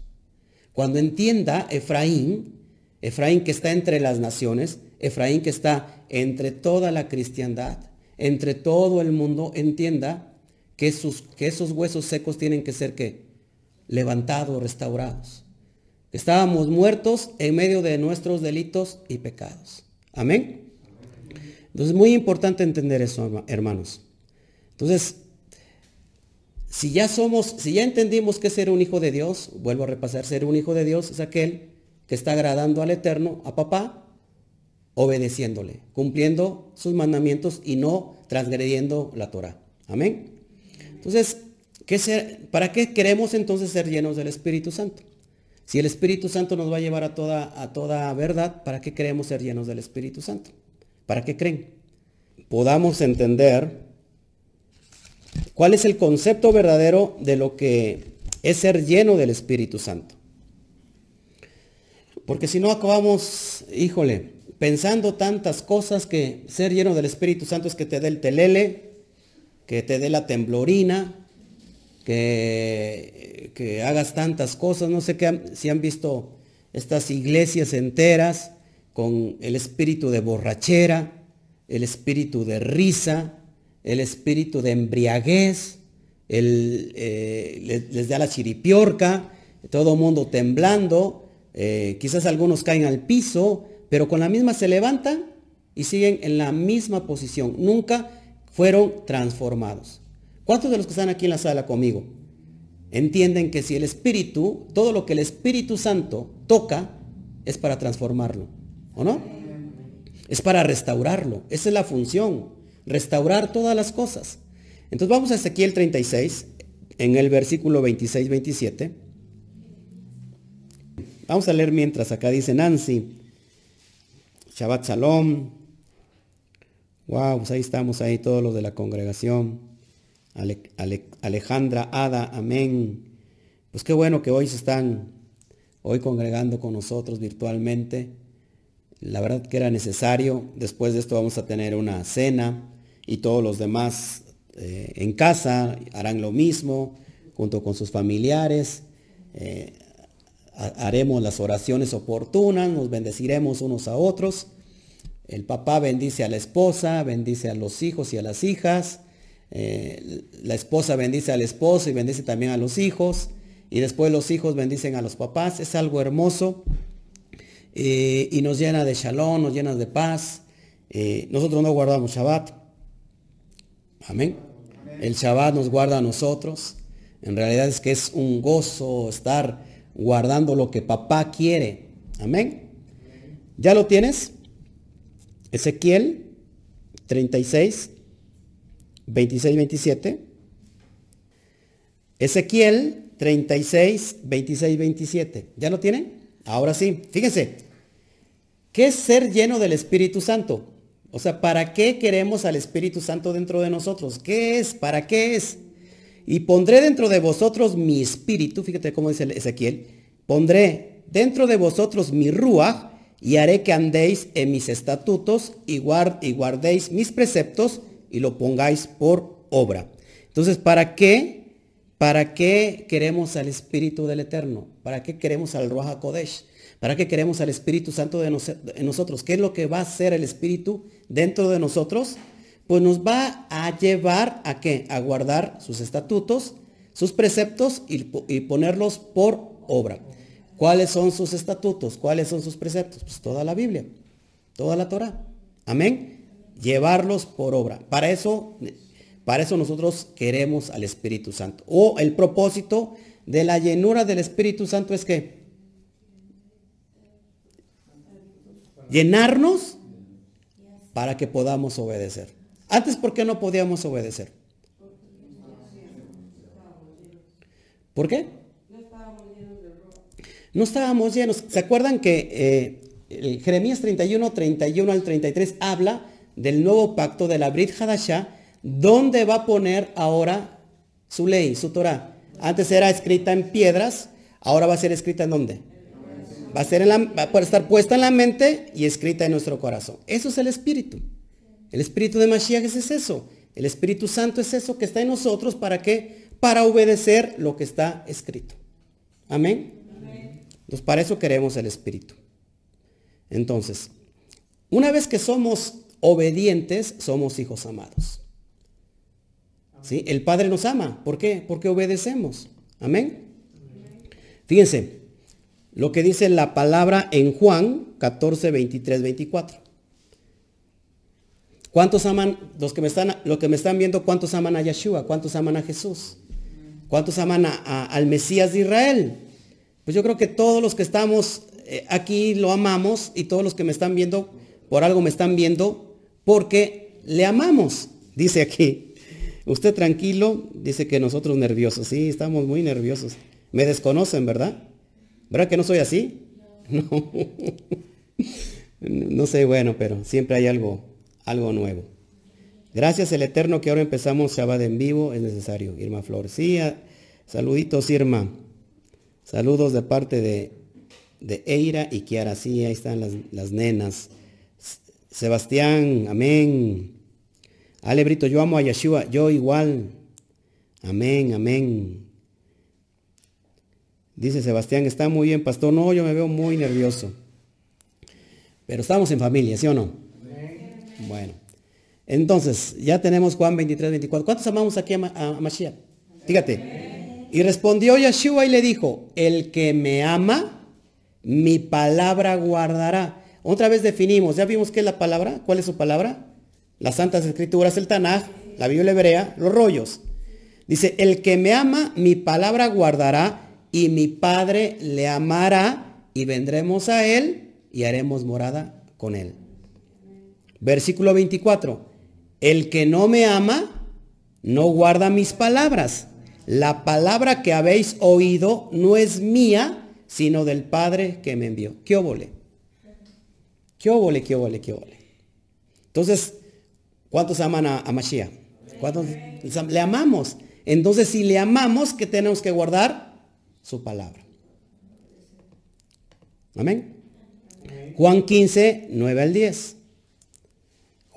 Cuando entienda Efraín Efraín que está entre las naciones, Efraín que está entre toda la cristiandad, entre todo el mundo, entienda que esos, huesos secos tienen que ser que levantados, restaurados. Estábamos muertos en medio de nuestros delitos y pecados. Amén. Entonces es muy importante entender eso, hermanos. Entonces, si ya somos, si ya entendimos que ser un hijo de Dios, vuelvo a repasar, ser un hijo de Dios es aquel que está agradando al Eterno, a papá, obedeciéndole, cumpliendo sus mandamientos y no transgrediendo la Torah. Amén. Entonces, ¿qué ser, ¿para qué queremos entonces ser llenos del Espíritu Santo? Si el Espíritu Santo nos va a llevar a toda, a toda verdad, ¿para qué queremos ser llenos del Espíritu Santo? ¿Para qué creen? Podamos entender cuál es el concepto verdadero de lo que es ser lleno del Espíritu Santo. Porque si no acabamos, híjole, pensando tantas cosas que ser lleno del Espíritu Santo es que te dé el telele, que te dé la temblorina, que, que hagas tantas cosas. No sé qué, si han visto estas iglesias enteras con el espíritu de borrachera, el espíritu de risa, el espíritu de embriaguez, el, eh, les, les, da la chiripiorca, todo mundo temblando, eh, quizás algunos caen al piso, pero con la misma se levantan y siguen en la misma posición. Nunca fueron transformados. ¿Cuántos de los que están aquí en la sala conmigo entienden que si el Espíritu, todo lo que el Espíritu Santo toca, es para transformarlo? ¿O no? Es para restaurarlo. Esa es la función. Restaurar todas las cosas. Entonces vamos a Ezequiel 36, en el versículo 26-27. Vamos a leer mientras acá dice Nancy. Shabbat Shalom. Wow, pues ahí estamos, ahí todos los de la congregación. Alejandra, Ada, amén. Pues qué bueno que hoy se están hoy congregando con nosotros virtualmente. La verdad que era necesario. Después de esto vamos a tener una cena y todos los demás eh, en casa harán lo mismo junto con sus familiares. Eh, haremos las oraciones oportunas, nos bendeciremos unos a otros. El papá bendice a la esposa, bendice a los hijos y a las hijas. Eh, la esposa bendice al esposo y bendice también a los hijos. Y después los hijos bendicen a los papás. Es algo hermoso. Eh, y nos llena de shalom, nos llena de paz. Eh, nosotros no guardamos Shabbat. Amén. El Shabbat nos guarda a nosotros. En realidad es que es un gozo estar guardando lo que papá quiere. Amén. ¿Ya lo tienes? Ezequiel 36, 26, 27. Ezequiel 36, 26, 27. ¿Ya lo tienen? Ahora sí, fíjense. ¿Qué es ser lleno del Espíritu Santo? O sea, ¿para qué queremos al Espíritu Santo dentro de nosotros? ¿Qué es? ¿Para qué es? Y pondré dentro de vosotros mi espíritu, fíjate cómo dice Ezequiel, pondré dentro de vosotros mi rúa y haré que andéis en mis estatutos y, y guardéis mis preceptos y lo pongáis por obra. Entonces, ¿para qué? ¿Para qué queremos al Espíritu del Eterno? ¿Para qué queremos al Ruach HaKodesh? ¿Para qué queremos al Espíritu Santo de nosotros? ¿Qué es lo que va a hacer el Espíritu dentro de nosotros? Pues nos va a llevar a qué? A guardar sus estatutos, sus preceptos y, ponerlos por obra. ¿Cuáles son sus estatutos? ¿Cuáles son sus preceptos? Pues toda la Biblia, toda la Torah. Amén. Llevarlos por obra. Para eso, para eso nosotros queremos al Espíritu Santo. O el propósito de la llenura del Espíritu Santo es que llenarnos para que podamos obedecer. Antes, ¿por qué no podíamos obedecer? ¿Por qué? No estábamos llenos. ¿Se acuerdan que eh, Jeremías 31, 31 al 33 habla del nuevo pacto de la Brit Hadashah, donde va a poner ahora su ley, su Torah? Antes era escrita en piedras, ahora va a ser escrita en dónde? Va a, ser en la, va a estar puesta en la mente y escrita en nuestro corazón. Eso es el Espíritu. El Espíritu de Mashiach es eso. El Espíritu Santo es eso que está en nosotros. ¿Para qué? Para obedecer lo que está escrito. Amén. Entonces, para eso queremos el Espíritu. Entonces, una vez que somos obedientes, somos hijos amados. ¿Sí? El Padre nos ama. ¿Por qué? Porque obedecemos. Amén. Fíjense, lo que dice la palabra en Juan 14, 23, 24. ¿Cuántos aman, los que me están, los que me están viendo, cuántos aman a Yeshua? ¿Cuántos aman a Jesús? ¿Cuántos aman al Mesías de Israel? Pues yo creo que todos los que estamos eh, aquí lo amamos y todos los que me están viendo, por algo me están viendo, porque le amamos, dice aquí. Usted tranquilo, dice que nosotros nerviosos, sí, estamos muy nerviosos. Me desconocen, ¿verdad? ¿Verdad que no soy así? (laughs) No. (laughs) no sé, bueno, pero siempre hay algo, algo nuevo. Gracias el Eterno que ahora empezamos Shabbat en vivo, es necesario. Irma Flor. Sí, saluditos Irma. Saludos de parte de, de Eira y Kiara. Sí, ahí están las, las nenas. Sebastián, amén. Alebrito, yo amo a Yeshua, yo igual. Amén, amén. Dice Sebastián, está muy bien, pastor. No, yo me veo muy nervioso. Pero estamos en familia, ¿sí o no? Bueno. Entonces, ya tenemos Juan 23, 24. ¿Cuántos amamos aquí a, a Mashiach? Fíjate. Y respondió Yeshua y le dijo, el que me ama, mi palabra guardará. Otra vez definimos, ¿ya vimos qué es la palabra? ¿Cuál es su palabra? Las Santas Escrituras, el Tanaj, la Biblia hebrea, los rollos. Dice, el que me ama, mi palabra guardará y mi Padre le amará y vendremos a él y haremos morada con él. Versículo 24. El que no me ama, no guarda mis palabras. La palabra que habéis oído no es mía, sino del Padre que me envió. ¿Qué óvole? ¿Qué óvole, qué óvole, qué óvole? Entonces, ¿cuántos aman a, a Mashiach? ¿Cuántos le amamos? Entonces, si le amamos, ¿qué tenemos que guardar? su palabra. Amén. Juan 15, 9 al 10.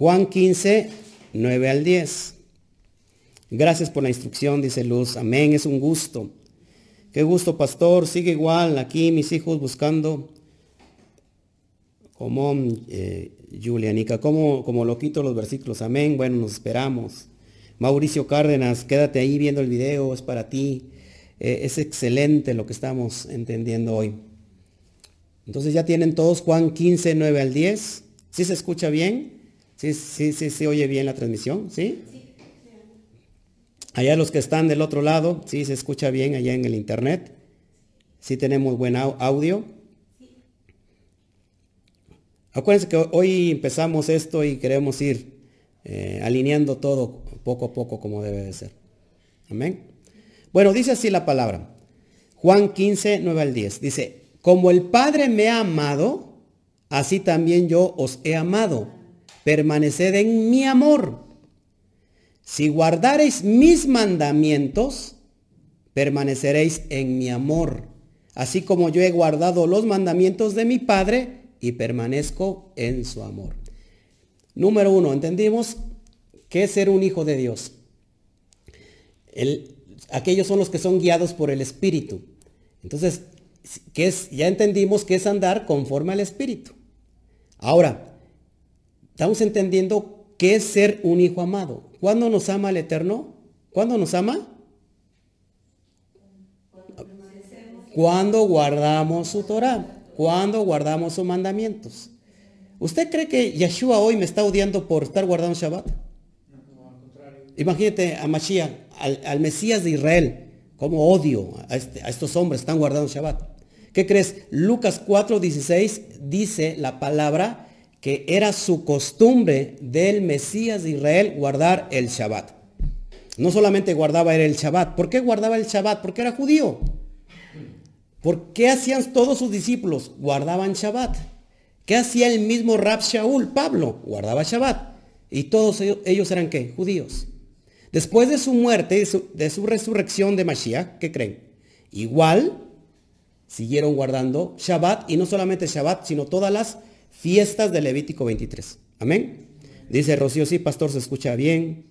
Juan 15, 9 al 10. Gracias por la instrucción, dice Luz. Amén, es un gusto. Qué gusto, pastor. Sigue igual aquí mis hijos buscando como eh, Julianica, como, lo quito los versículos. Amén. Bueno, nos esperamos. Mauricio Cárdenas, quédate ahí viendo el video, es para ti. Eh, es excelente lo que estamos entendiendo hoy. Entonces ya tienen todos Juan 15, 9 al 10. ¿Sí se escucha bien? ¿Sí, sí, sí, se oye bien la transmisión? ¿Sí? Allá los que están del otro lado, ¿sí se escucha bien allá en el internet? ¿Sí tenemos buen audio? Acuérdense que hoy empezamos esto y queremos ir eh, alineando todo poco a poco como debe de ser. Amén. Bueno, dice así la palabra. Juan 15, 9 al 10. Dice, como el Padre me ha amado, así también yo os he amado. Permaneced en mi amor. Si guardareis mis mandamientos, permaneceréis en mi amor, así como yo he guardado los mandamientos de mi Padre y permanezco en su amor. Número uno, entendimos qué es ser un hijo de Dios. aquellos son los que son guiados por el Espíritu. Entonces, ¿qué es? ya entendimos que es andar conforme al Espíritu. Ahora, estamos entendiendo qué es ser un hijo amado. ¿Cuándo nos ama el Eterno? ¿Cuándo nos ama? Cuando guardamos su Torah, cuando guardamos sus mandamientos. ¿Usted cree que Yeshua hoy me está odiando por estar guardando Shabbat? Imagínate a Mashiach, al, Mesías de Israel, como odio este, a, estos hombres, están guardando Shabbat. ¿Qué crees? Lucas 4:16 dice la palabra que era su costumbre del Mesías de Israel guardar el Shabbat. No solamente guardaba el Shabbat. ¿Por qué guardaba el Shabbat? Porque era judío. ¿Por qué hacían todos sus discípulos? Guardaban Shabbat. ¿Qué hacía el mismo Rab Shaul, Pablo? Guardaba Shabbat. Y todos ellos eran qué? Judíos. Después de su muerte, de su, de su resurrección de Mashiach, ¿qué creen? Igual siguieron guardando Shabbat y no solamente Shabbat, sino todas las fiestas de Levítico 23. Amén. Dice Rocío, sí, pastor, se escucha bien.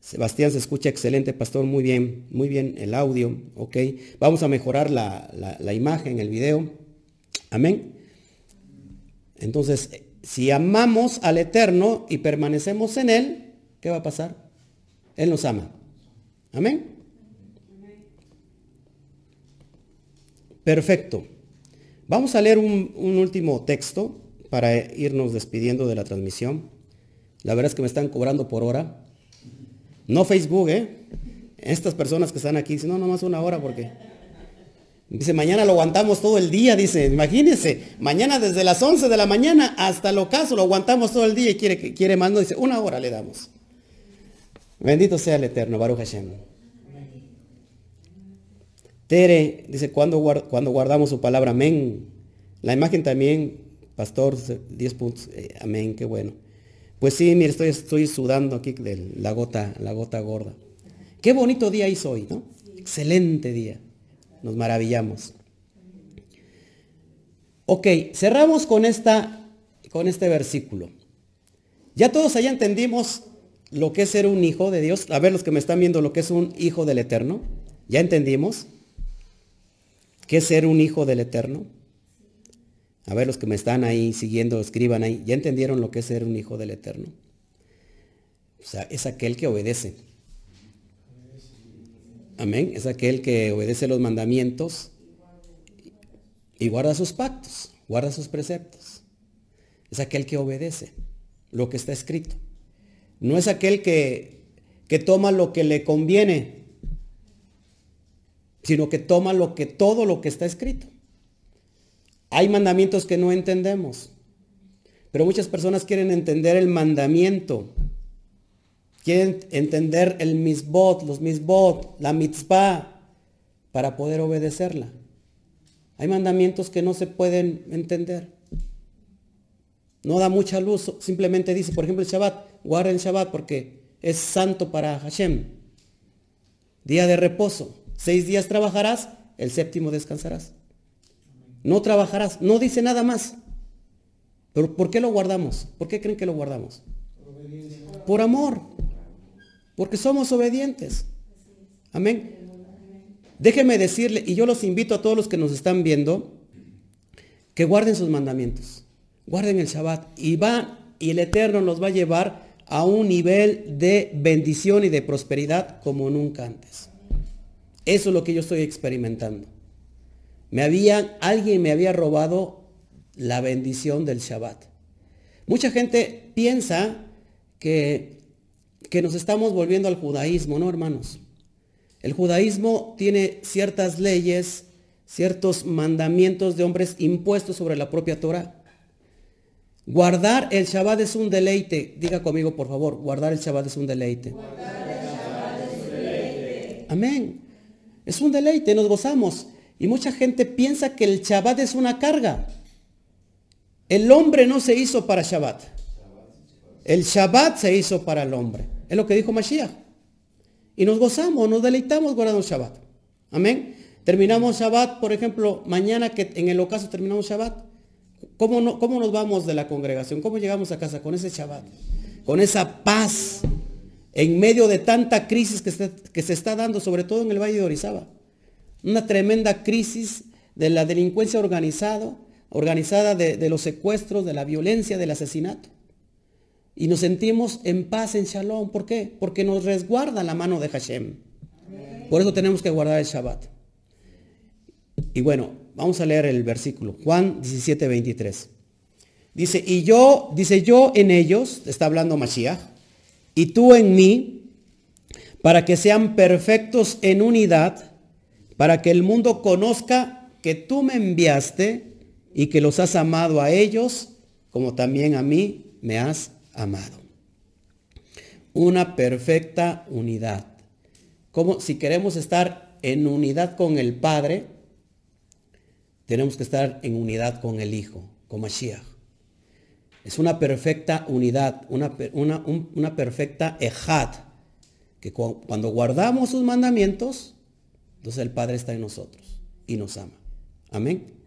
Sebastián se escucha excelente, pastor, muy bien, muy bien el audio, ok. Vamos a mejorar la, la imagen, el video. Amén. Entonces, si amamos al Eterno y permanecemos en Él, ¿qué va a pasar? Él nos ama. Amén. Perfecto. Vamos a leer un, un último texto para irnos despidiendo de la transmisión. La verdad es que me están cobrando por hora. No Facebook, ¿eh? Estas personas que están aquí dicen, no, nomás una hora porque... Dice, mañana lo aguantamos todo el día, dice, imagínense, mañana desde las 11 de la mañana hasta el ocaso lo aguantamos todo el día y quiere, quiere más, no, dice, una hora le damos. Bendito sea el Eterno, Baruch Hashem. Tere dice, cuando, cuando guardamos su palabra, amén. La imagen también Pastor, 10 puntos. Eh, amén, qué bueno. Pues sí, mire, estoy, estoy sudando aquí de la gota, la gota gorda. Qué bonito día hizo hoy, ¿no? Excelente día. Nos maravillamos. Ok, cerramos con, esta, con este versículo. Ya todos allá entendimos lo que es ser un hijo de Dios. A ver, los que me están viendo lo que es un hijo del Eterno. ¿Ya entendimos? ¿Qué es ser un hijo del Eterno? A ver, los que me están ahí siguiendo, escriban ahí. ¿Ya entendieron lo que es ser un hijo del Eterno? O sea, es aquel que obedece. Amén. Es aquel que obedece los mandamientos y guarda sus pactos, guarda sus preceptos. Es aquel que obedece lo que está escrito. No es aquel que, que toma lo que le conviene, sino que toma lo que todo lo que está escrito. Hay mandamientos que no entendemos, pero muchas personas quieren entender el mandamiento. Quieren entender el misbot, los misbot, la mitzvah, para poder obedecerla. Hay mandamientos que no se pueden entender. No da mucha luz, simplemente dice, por ejemplo, el Shabbat, guarda el Shabbat porque es santo para Hashem. Día de reposo. Seis días trabajarás, el séptimo descansarás no trabajarás. No dice nada más. Pero ¿por qué lo guardamos? ¿Por qué creen que lo guardamos? Por amor. Porque somos obedientes. Amén. Déjenme decirle, y yo los invito a todos los que nos están viendo, que guarden sus mandamientos. Guarden el Shabbat. Y va, y el Eterno nos va a llevar a un nivel de bendición y de prosperidad como nunca antes. Eso es lo que yo estoy experimentando. Me había, alguien me había robado la bendición del Shabbat. Mucha gente piensa que, que nos estamos volviendo al judaísmo, ¿no, hermanos? El judaísmo tiene ciertas leyes, ciertos mandamientos de hombres impuestos sobre la propia Torah. Guardar el Shabbat es un deleite. Diga conmigo, por favor, guardar el Shabbat es un deleite. Guardar el Shabbat es un deleite. Amén. Es un deleite, nos gozamos. Y mucha gente piensa que el Shabbat es una carga. El hombre no se hizo para Shabbat. El Shabbat se hizo para el hombre. Es lo que dijo Mashiach. Y nos gozamos, nos deleitamos guardando Shabbat. Amén. Terminamos Shabbat, por ejemplo, mañana que en el ocaso terminamos Shabbat. ¿Cómo, no, ¿Cómo nos vamos de la congregación? ¿Cómo llegamos a casa? Con ese Shabbat. Con esa paz. En medio de tanta crisis que se, que se está dando, sobre todo en el Valle de Orizaba. Una tremenda crisis de la delincuencia organizada, organizada de, de los secuestros, de la violencia, del asesinato. Y nos sentimos en paz, en shalom. ¿Por qué? Porque nos resguarda la mano de Hashem. Por eso tenemos que guardar el Shabbat. Y bueno, vamos a leer el versículo. Juan 17, 23. Dice, y yo, dice yo en ellos, está hablando Mashiach, y tú en mí, para que sean perfectos en unidad, para que el mundo conozca que tú me enviaste y que los has amado a ellos, como también a mí me has amado. Una perfecta unidad. Como si queremos estar en unidad con el Padre, tenemos que estar en unidad con el Hijo, con Mashiach. Es una perfecta unidad, una, una, una perfecta ejad, que cuando guardamos sus mandamientos, entonces el Padre está en nosotros y nos ama. Amén.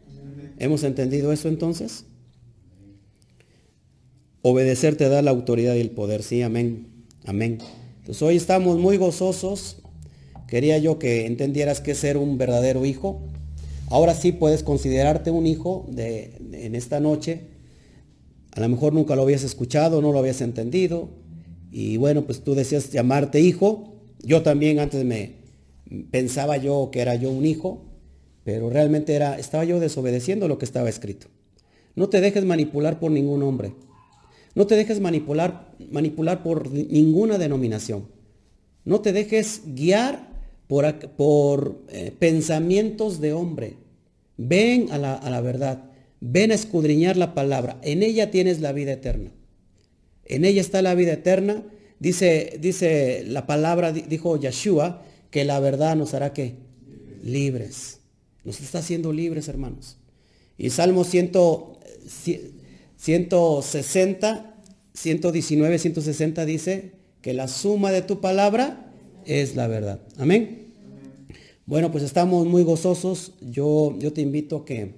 ¿Hemos entendido eso entonces? Obedecer te da la autoridad y el poder. Sí, amén. Amén. Entonces hoy estamos muy gozosos. Quería yo que entendieras que es ser un verdadero hijo. Ahora sí puedes considerarte un hijo de, de, en esta noche. A lo mejor nunca lo habías escuchado, no lo habías entendido. Y bueno, pues tú decías llamarte hijo. Yo también antes me pensaba yo que era yo un hijo, pero realmente era, estaba yo desobedeciendo lo que estaba escrito. No te dejes manipular por ningún hombre. No te dejes manipular, manipular por ninguna denominación. No te dejes guiar por, por eh, pensamientos de hombre. Ven a la, a la verdad. Ven a escudriñar la palabra. En ella tienes la vida eterna. En ella está la vida eterna. Dice, dice la palabra, dijo Yeshua, que la verdad nos hará que libres. Nos está haciendo libres, hermanos. Y Salmo 100, 160, 119, 160 dice que la suma de tu palabra es la verdad. Amén. Bueno, pues estamos muy gozosos. Yo, yo te invito a que,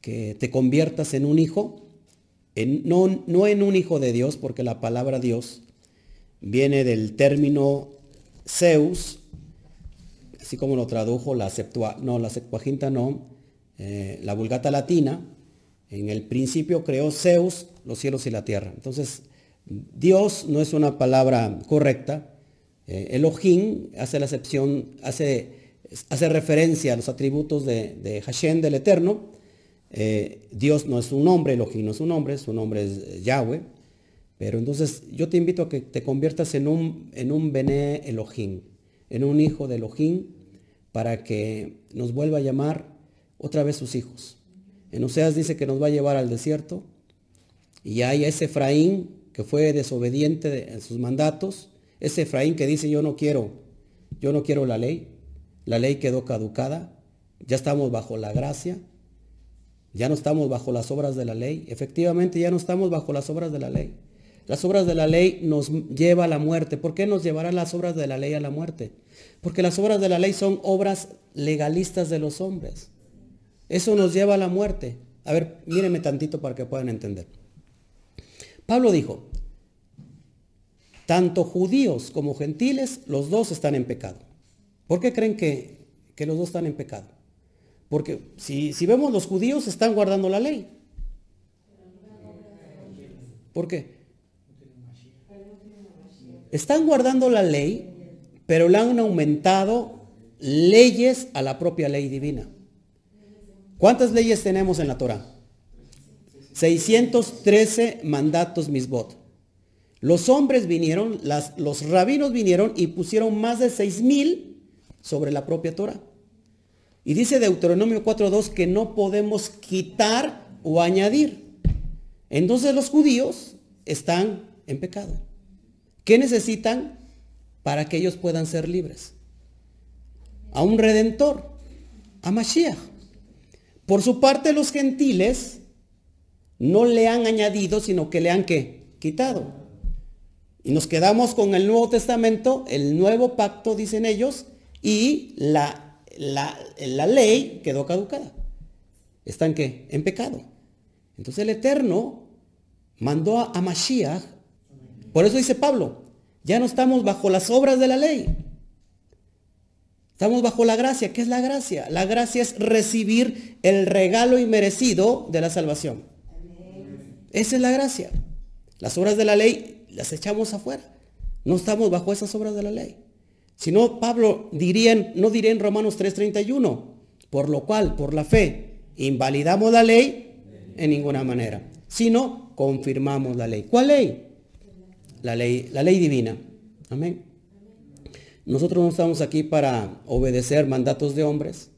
que te conviertas en un hijo, en, no, no en un hijo de Dios, porque la palabra Dios viene del término Zeus, así como lo tradujo la Septua, no, la Septuaginta no, eh, la Vulgata Latina, en el principio creó Zeus los cielos y la tierra. Entonces, Dios no es una palabra correcta. Eh, Elohim hace la acepción, hace, hace referencia a los atributos de, de Hashem, del Eterno. Eh, Dios no es un nombre, Elohim no es un nombre, su nombre es Yahweh. Pero entonces yo te invito a que te conviertas en un, en un Bené Elohim, en un hijo de Elohim, para que nos vuelva a llamar otra vez sus hijos. En Oseas dice que nos va a llevar al desierto y hay ese Efraín que fue desobediente en sus mandatos, ese Efraín que dice yo no quiero, yo no quiero la ley, la ley quedó caducada, ya estamos bajo la gracia, ya no estamos bajo las obras de la ley, efectivamente ya no estamos bajo las obras de la ley. Las obras de la ley nos lleva a la muerte. ¿Por qué nos llevarán las obras de la ley a la muerte? Porque las obras de la ley son obras legalistas de los hombres. Eso nos lleva a la muerte. A ver, mírenme tantito para que puedan entender. Pablo dijo, tanto judíos como gentiles, los dos están en pecado. ¿Por qué creen que, que los dos están en pecado? Porque si, si vemos los judíos están guardando la ley. ¿Por qué? Están guardando la ley, pero le han aumentado leyes a la propia ley divina. ¿Cuántas leyes tenemos en la Torah? 613 mandatos misbot. Los hombres vinieron, los rabinos vinieron y pusieron más de 6000 sobre la propia Torah. Y dice Deuteronomio 4.2 que no podemos quitar o añadir. Entonces los judíos están en pecado. ¿Qué necesitan para que ellos puedan ser libres? A un redentor. a Mashiach. Por su parte los gentiles no le han añadido, sino que le han quitado. Y nos quedamos con el Nuevo Testamento, el nuevo pacto, dicen ellos, y la, la, la ley quedó caducada. ¿Están qué? En pecado. Entonces el Eterno mandó a, a Mashiach. Por eso dice Pablo, ya no estamos bajo las obras de la ley. Estamos bajo la gracia. ¿Qué es la gracia? La gracia es recibir el regalo inmerecido de la salvación. Esa es la gracia. Las obras de la ley las echamos afuera. No estamos bajo esas obras de la ley. Si no, Pablo diría, no diría en Romanos 3:31, por lo cual, por la fe, invalidamos la ley en ninguna manera, sino confirmamos la ley. ¿Cuál ley? La ley, la ley divina. Amén. Nosotros no estamos aquí para obedecer mandatos de hombres.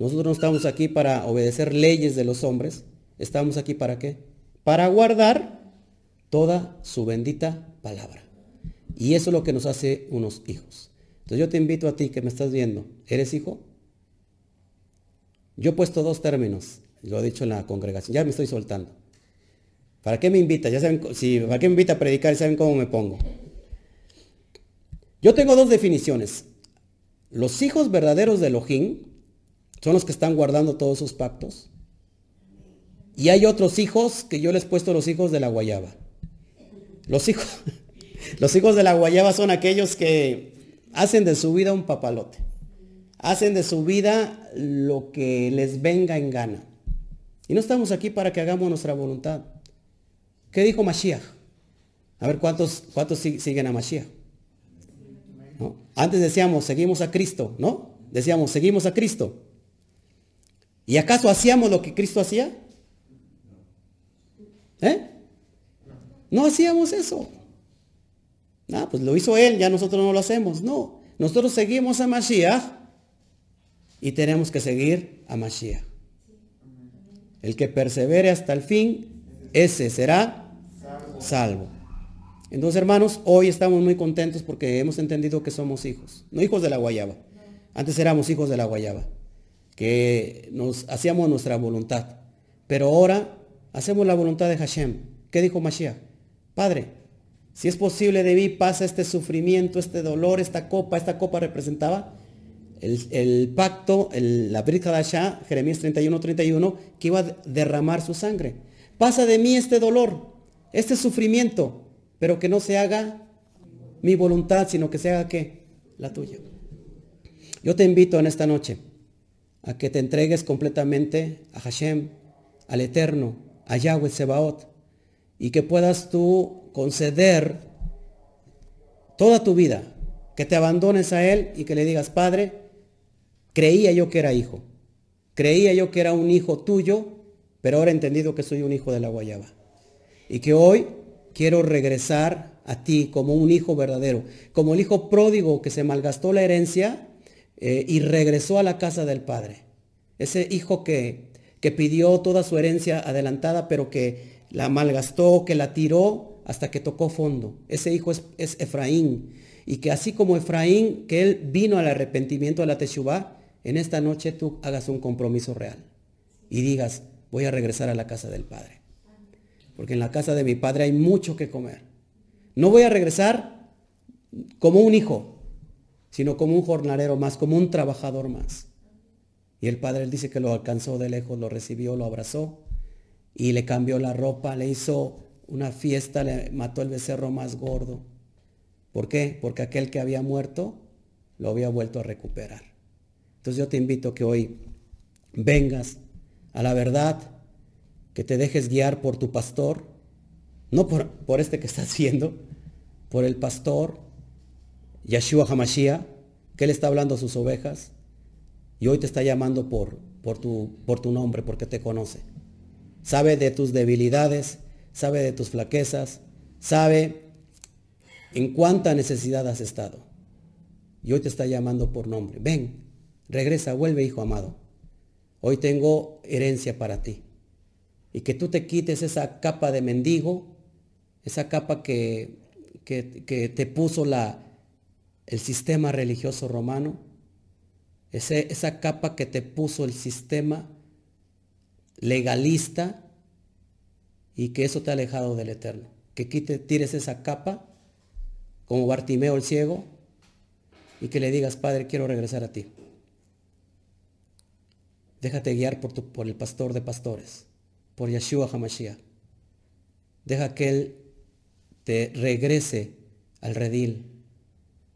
Nosotros no estamos aquí para obedecer leyes de los hombres. Estamos aquí para qué? Para guardar toda su bendita palabra. Y eso es lo que nos hace unos hijos. Entonces yo te invito a ti que me estás viendo. ¿Eres hijo? Yo he puesto dos términos, lo he dicho en la congregación, ya me estoy soltando. ¿Para qué me invita? Ya saben, si, ¿para qué me invita a predicar? ¿Saben cómo me pongo? Yo tengo dos definiciones. Los hijos verdaderos de Elohim son los que están guardando todos sus pactos. Y hay otros hijos que yo les he puesto los hijos de la guayaba. Los hijos, (laughs) los hijos de la guayaba son aquellos que hacen de su vida un papalote. Hacen de su vida lo que les venga en gana. Y no estamos aquí para que hagamos nuestra voluntad. ¿Qué dijo Mashiach? A ver cuántos, cuántos siguen a Mashiach. Antes decíamos, seguimos a Cristo, ¿no? Decíamos, seguimos a Cristo. ¿Y acaso hacíamos lo que Cristo hacía? ¿Eh? No hacíamos eso. Ah, pues lo hizo Él, ya nosotros no lo hacemos. No, nosotros seguimos a Mashiach y tenemos que seguir a Mashiach. El que persevere hasta el fin, ese será salvo. Entonces, hermanos, hoy estamos muy contentos porque hemos entendido que somos hijos, no hijos de la guayaba. Antes éramos hijos de la guayaba, que nos hacíamos nuestra voluntad. Pero ahora hacemos la voluntad de Hashem. ¿Qué dijo Mashiach? Padre, si es posible de mí, pasa este sufrimiento, este dolor, esta copa. Esta copa representaba el, pacto, el, la Brit Hadashah, Jeremías 31, 31, que iba a derramar su sangre. Pasa de mí este dolor, este sufrimiento, pero que no se haga mi voluntad, sino que se haga qué? La tuya. Yo te invito en esta noche a que te entregues completamente a Hashem, al Eterno, a Yahweh Sebaot, y que puedas tú conceder toda tu vida, que te abandones a Él y que le digas, Padre, creía yo que era hijo, creía yo que era un hijo tuyo, pero ahora he entendido que soy un hijo de la guayaba. Y que hoy quiero regresar a ti como un hijo verdadero, como el hijo pródigo que se malgastó la herencia eh, y regresó a la casa del Padre. Ese hijo que, que pidió toda su herencia adelantada, pero que la malgastó, que la tiró hasta que tocó fondo. Ese hijo es, Efraín. Y que así como Efraín, que él vino al arrepentimiento, a la Teshuvah, en esta noche tú hagas un compromiso real y digas, voy a regresar a la casa del Padre porque en la casa de mi padre hay mucho que comer. No voy a regresar como un hijo, sino como un jornalero más, como un trabajador más. Y el padre dice que lo alcanzó de lejos, lo recibió, lo abrazó y le cambió la ropa, le hizo una fiesta, le mató el becerro más gordo. ¿Por qué? Porque aquel que había muerto lo había vuelto a recuperar. Entonces yo te invito que hoy vengas a la verdad, que te dejes guiar por tu pastor, no por, por este que estás viendo, por el pastor, Yeshua Hamashiach, que él está hablando a sus ovejas, y hoy te está llamando por, por, tu, por tu nombre, porque te conoce. Sabe de tus debilidades, sabe de tus flaquezas, sabe en cuánta necesidad has estado. Y hoy te está llamando por nombre. Ven, regresa, vuelve, hijo amado. Hoy tengo herencia para ti y que tú te quites esa capa de mendigo, esa capa que, que, te puso la, el sistema religioso romano, esa capa que te puso el sistema legalista y que eso te ha alejado del eterno. Que quite, tires esa capa, como Bartimeo el ciego, y que le digas, Padre, quiero regresar a ti. Déjate guiar por, tu, por el pastor de pastores, por Yeshua HaMashiach. Deja que Él te regrese al redil,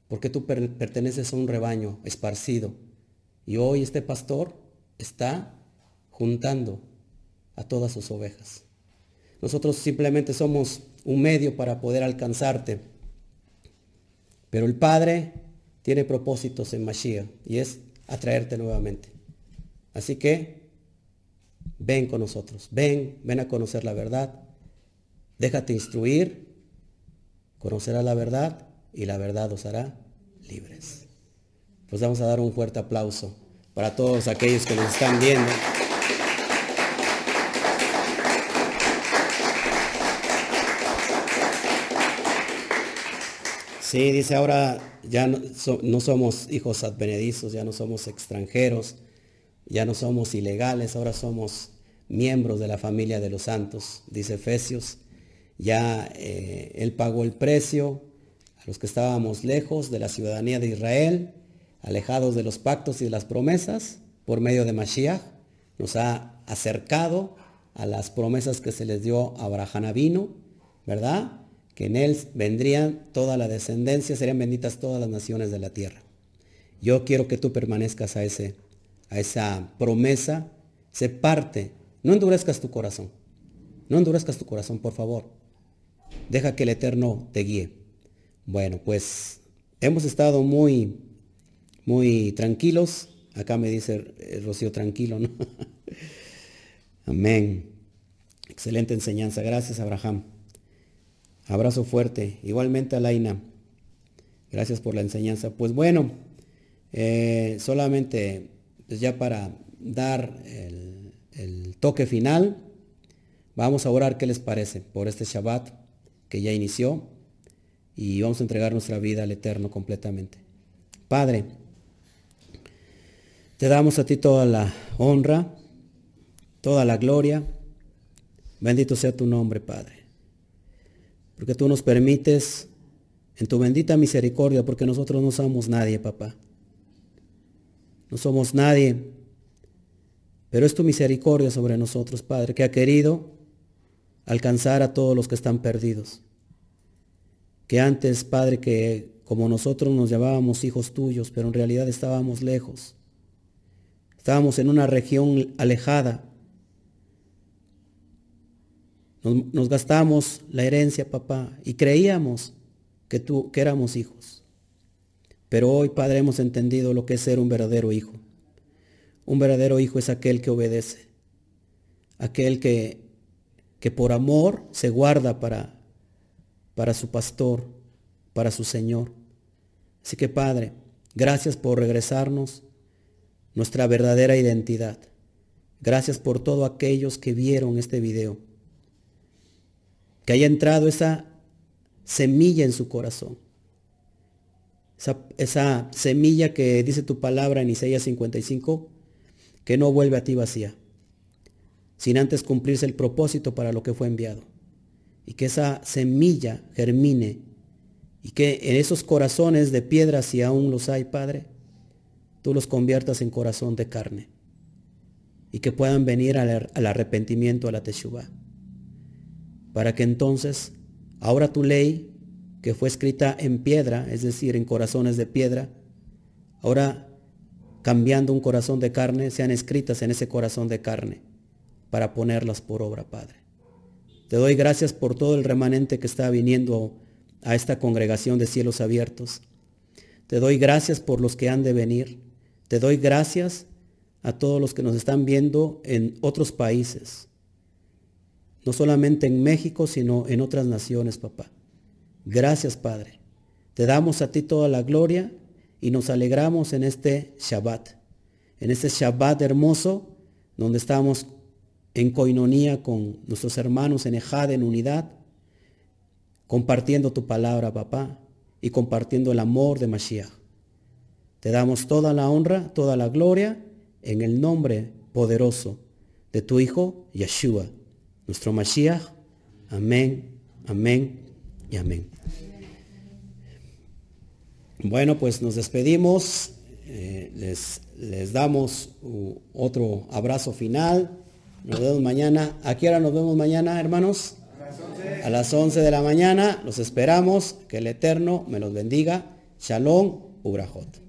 porque tú perteneces a un rebaño esparcido. Y hoy este pastor está juntando a todas sus ovejas. Nosotros simplemente somos un medio para poder alcanzarte. Pero el Padre tiene propósitos en Mashiach y es atraerte nuevamente. Así que ven con nosotros, ven, ven a conocer la verdad, déjate instruir, conocerás la verdad y la verdad os hará libres. Pues vamos a dar un fuerte aplauso para todos aquellos que nos están viendo. Sí, dice ahora ya no, somos hijos advenedizos, ya no somos extranjeros, ya no somos ilegales, ahora somos miembros de la familia de los santos, dice Efesios. Ya eh, Él pagó el precio a los que estábamos lejos de la ciudadanía de Israel, alejados de los pactos y de las promesas, por medio de Mashiach, nos ha acercado a las promesas que se les dio a Abraham Avino, ¿verdad? que en él vendrían toda la descendencia, serían benditas todas las naciones de la tierra. Yo quiero que tú permanezcas a, ese, a esa promesa, se parte, no endurezcas tu corazón, no endurezcas tu corazón, por favor. Deja que el Eterno te guíe. Bueno, pues hemos estado muy, muy tranquilos. Acá me dice eh, Rocío tranquilo, ¿no? (laughs) Amén. Excelente enseñanza. Gracias, Abraham. Abrazo fuerte. Igualmente a. Gracias por la enseñanza. Pues bueno, eh, solamente pues ya para dar el, el, toque final, vamos a orar qué les parece por este Shabbat que ya inició y vamos a entregar nuestra vida al Eterno completamente. Padre, te damos a ti toda la honra, toda la gloria. Bendito sea tu nombre, Padre porque tú nos permites en tu bendita misericordia, porque nosotros no somos nadie, papá. No somos nadie, pero es tu misericordia sobre nosotros, Padre, que ha querido alcanzar a todos los que están perdidos. Que antes, Padre, que como nosotros nos llamábamos hijos tuyos, pero en realidad estábamos lejos. Estábamos en una región alejada, nos, gastamos la herencia, papá, y creíamos que tú, que éramos hijos. Pero hoy, Padre, hemos entendido lo que es ser un verdadero hijo. Un verdadero hijo es aquel que obedece, aquel que, que por amor se guarda para, para su pastor, para su Señor. Así que, Padre, gracias por regresarnos nuestra verdadera identidad. Gracias por todos aquellos que vieron este video que haya entrado esa semilla en su corazón. Esa, semilla que dice tu palabra en Isaías 55, que no vuelve a ti vacía, sin antes cumplirse el propósito para lo que fue enviado. Y que esa semilla germine y que en esos corazones de piedra, si aún los hay, Padre, tú los conviertas en corazón de carne y que puedan venir al, al arrepentimiento, a la teshuva para que entonces ahora tu ley, que fue escrita en piedra, es decir, en corazones de piedra, ahora cambiando un corazón de carne, sean escritas en ese corazón de carne, para ponerlas por obra, Padre. Te doy gracias por todo el remanente que está viniendo a esta congregación de cielos abiertos. Te doy gracias por los que han de venir. Te doy gracias a todos los que nos están viendo en otros países, no solamente en México, sino en otras naciones, papá. Gracias, Padre. Te damos a ti toda la gloria y nos alegramos en este Shabbat, en este Shabbat hermoso, donde estamos en coinonía con nuestros hermanos en Ejad, en unidad, compartiendo tu palabra, papá, y compartiendo el amor de Mashiach. Te damos toda la honra, toda la gloria en el nombre poderoso de tu Hijo Yeshua, nuestro Mashiach. Amén, amén y amén. Bueno, pues nos despedimos. Eh, les, les, damos otro abrazo final. Nos vemos mañana. ¿A qué hora nos vemos mañana, hermanos? A las 11 de la mañana. Los esperamos. Que el Eterno me los bendiga. Shalom, Ubrajot.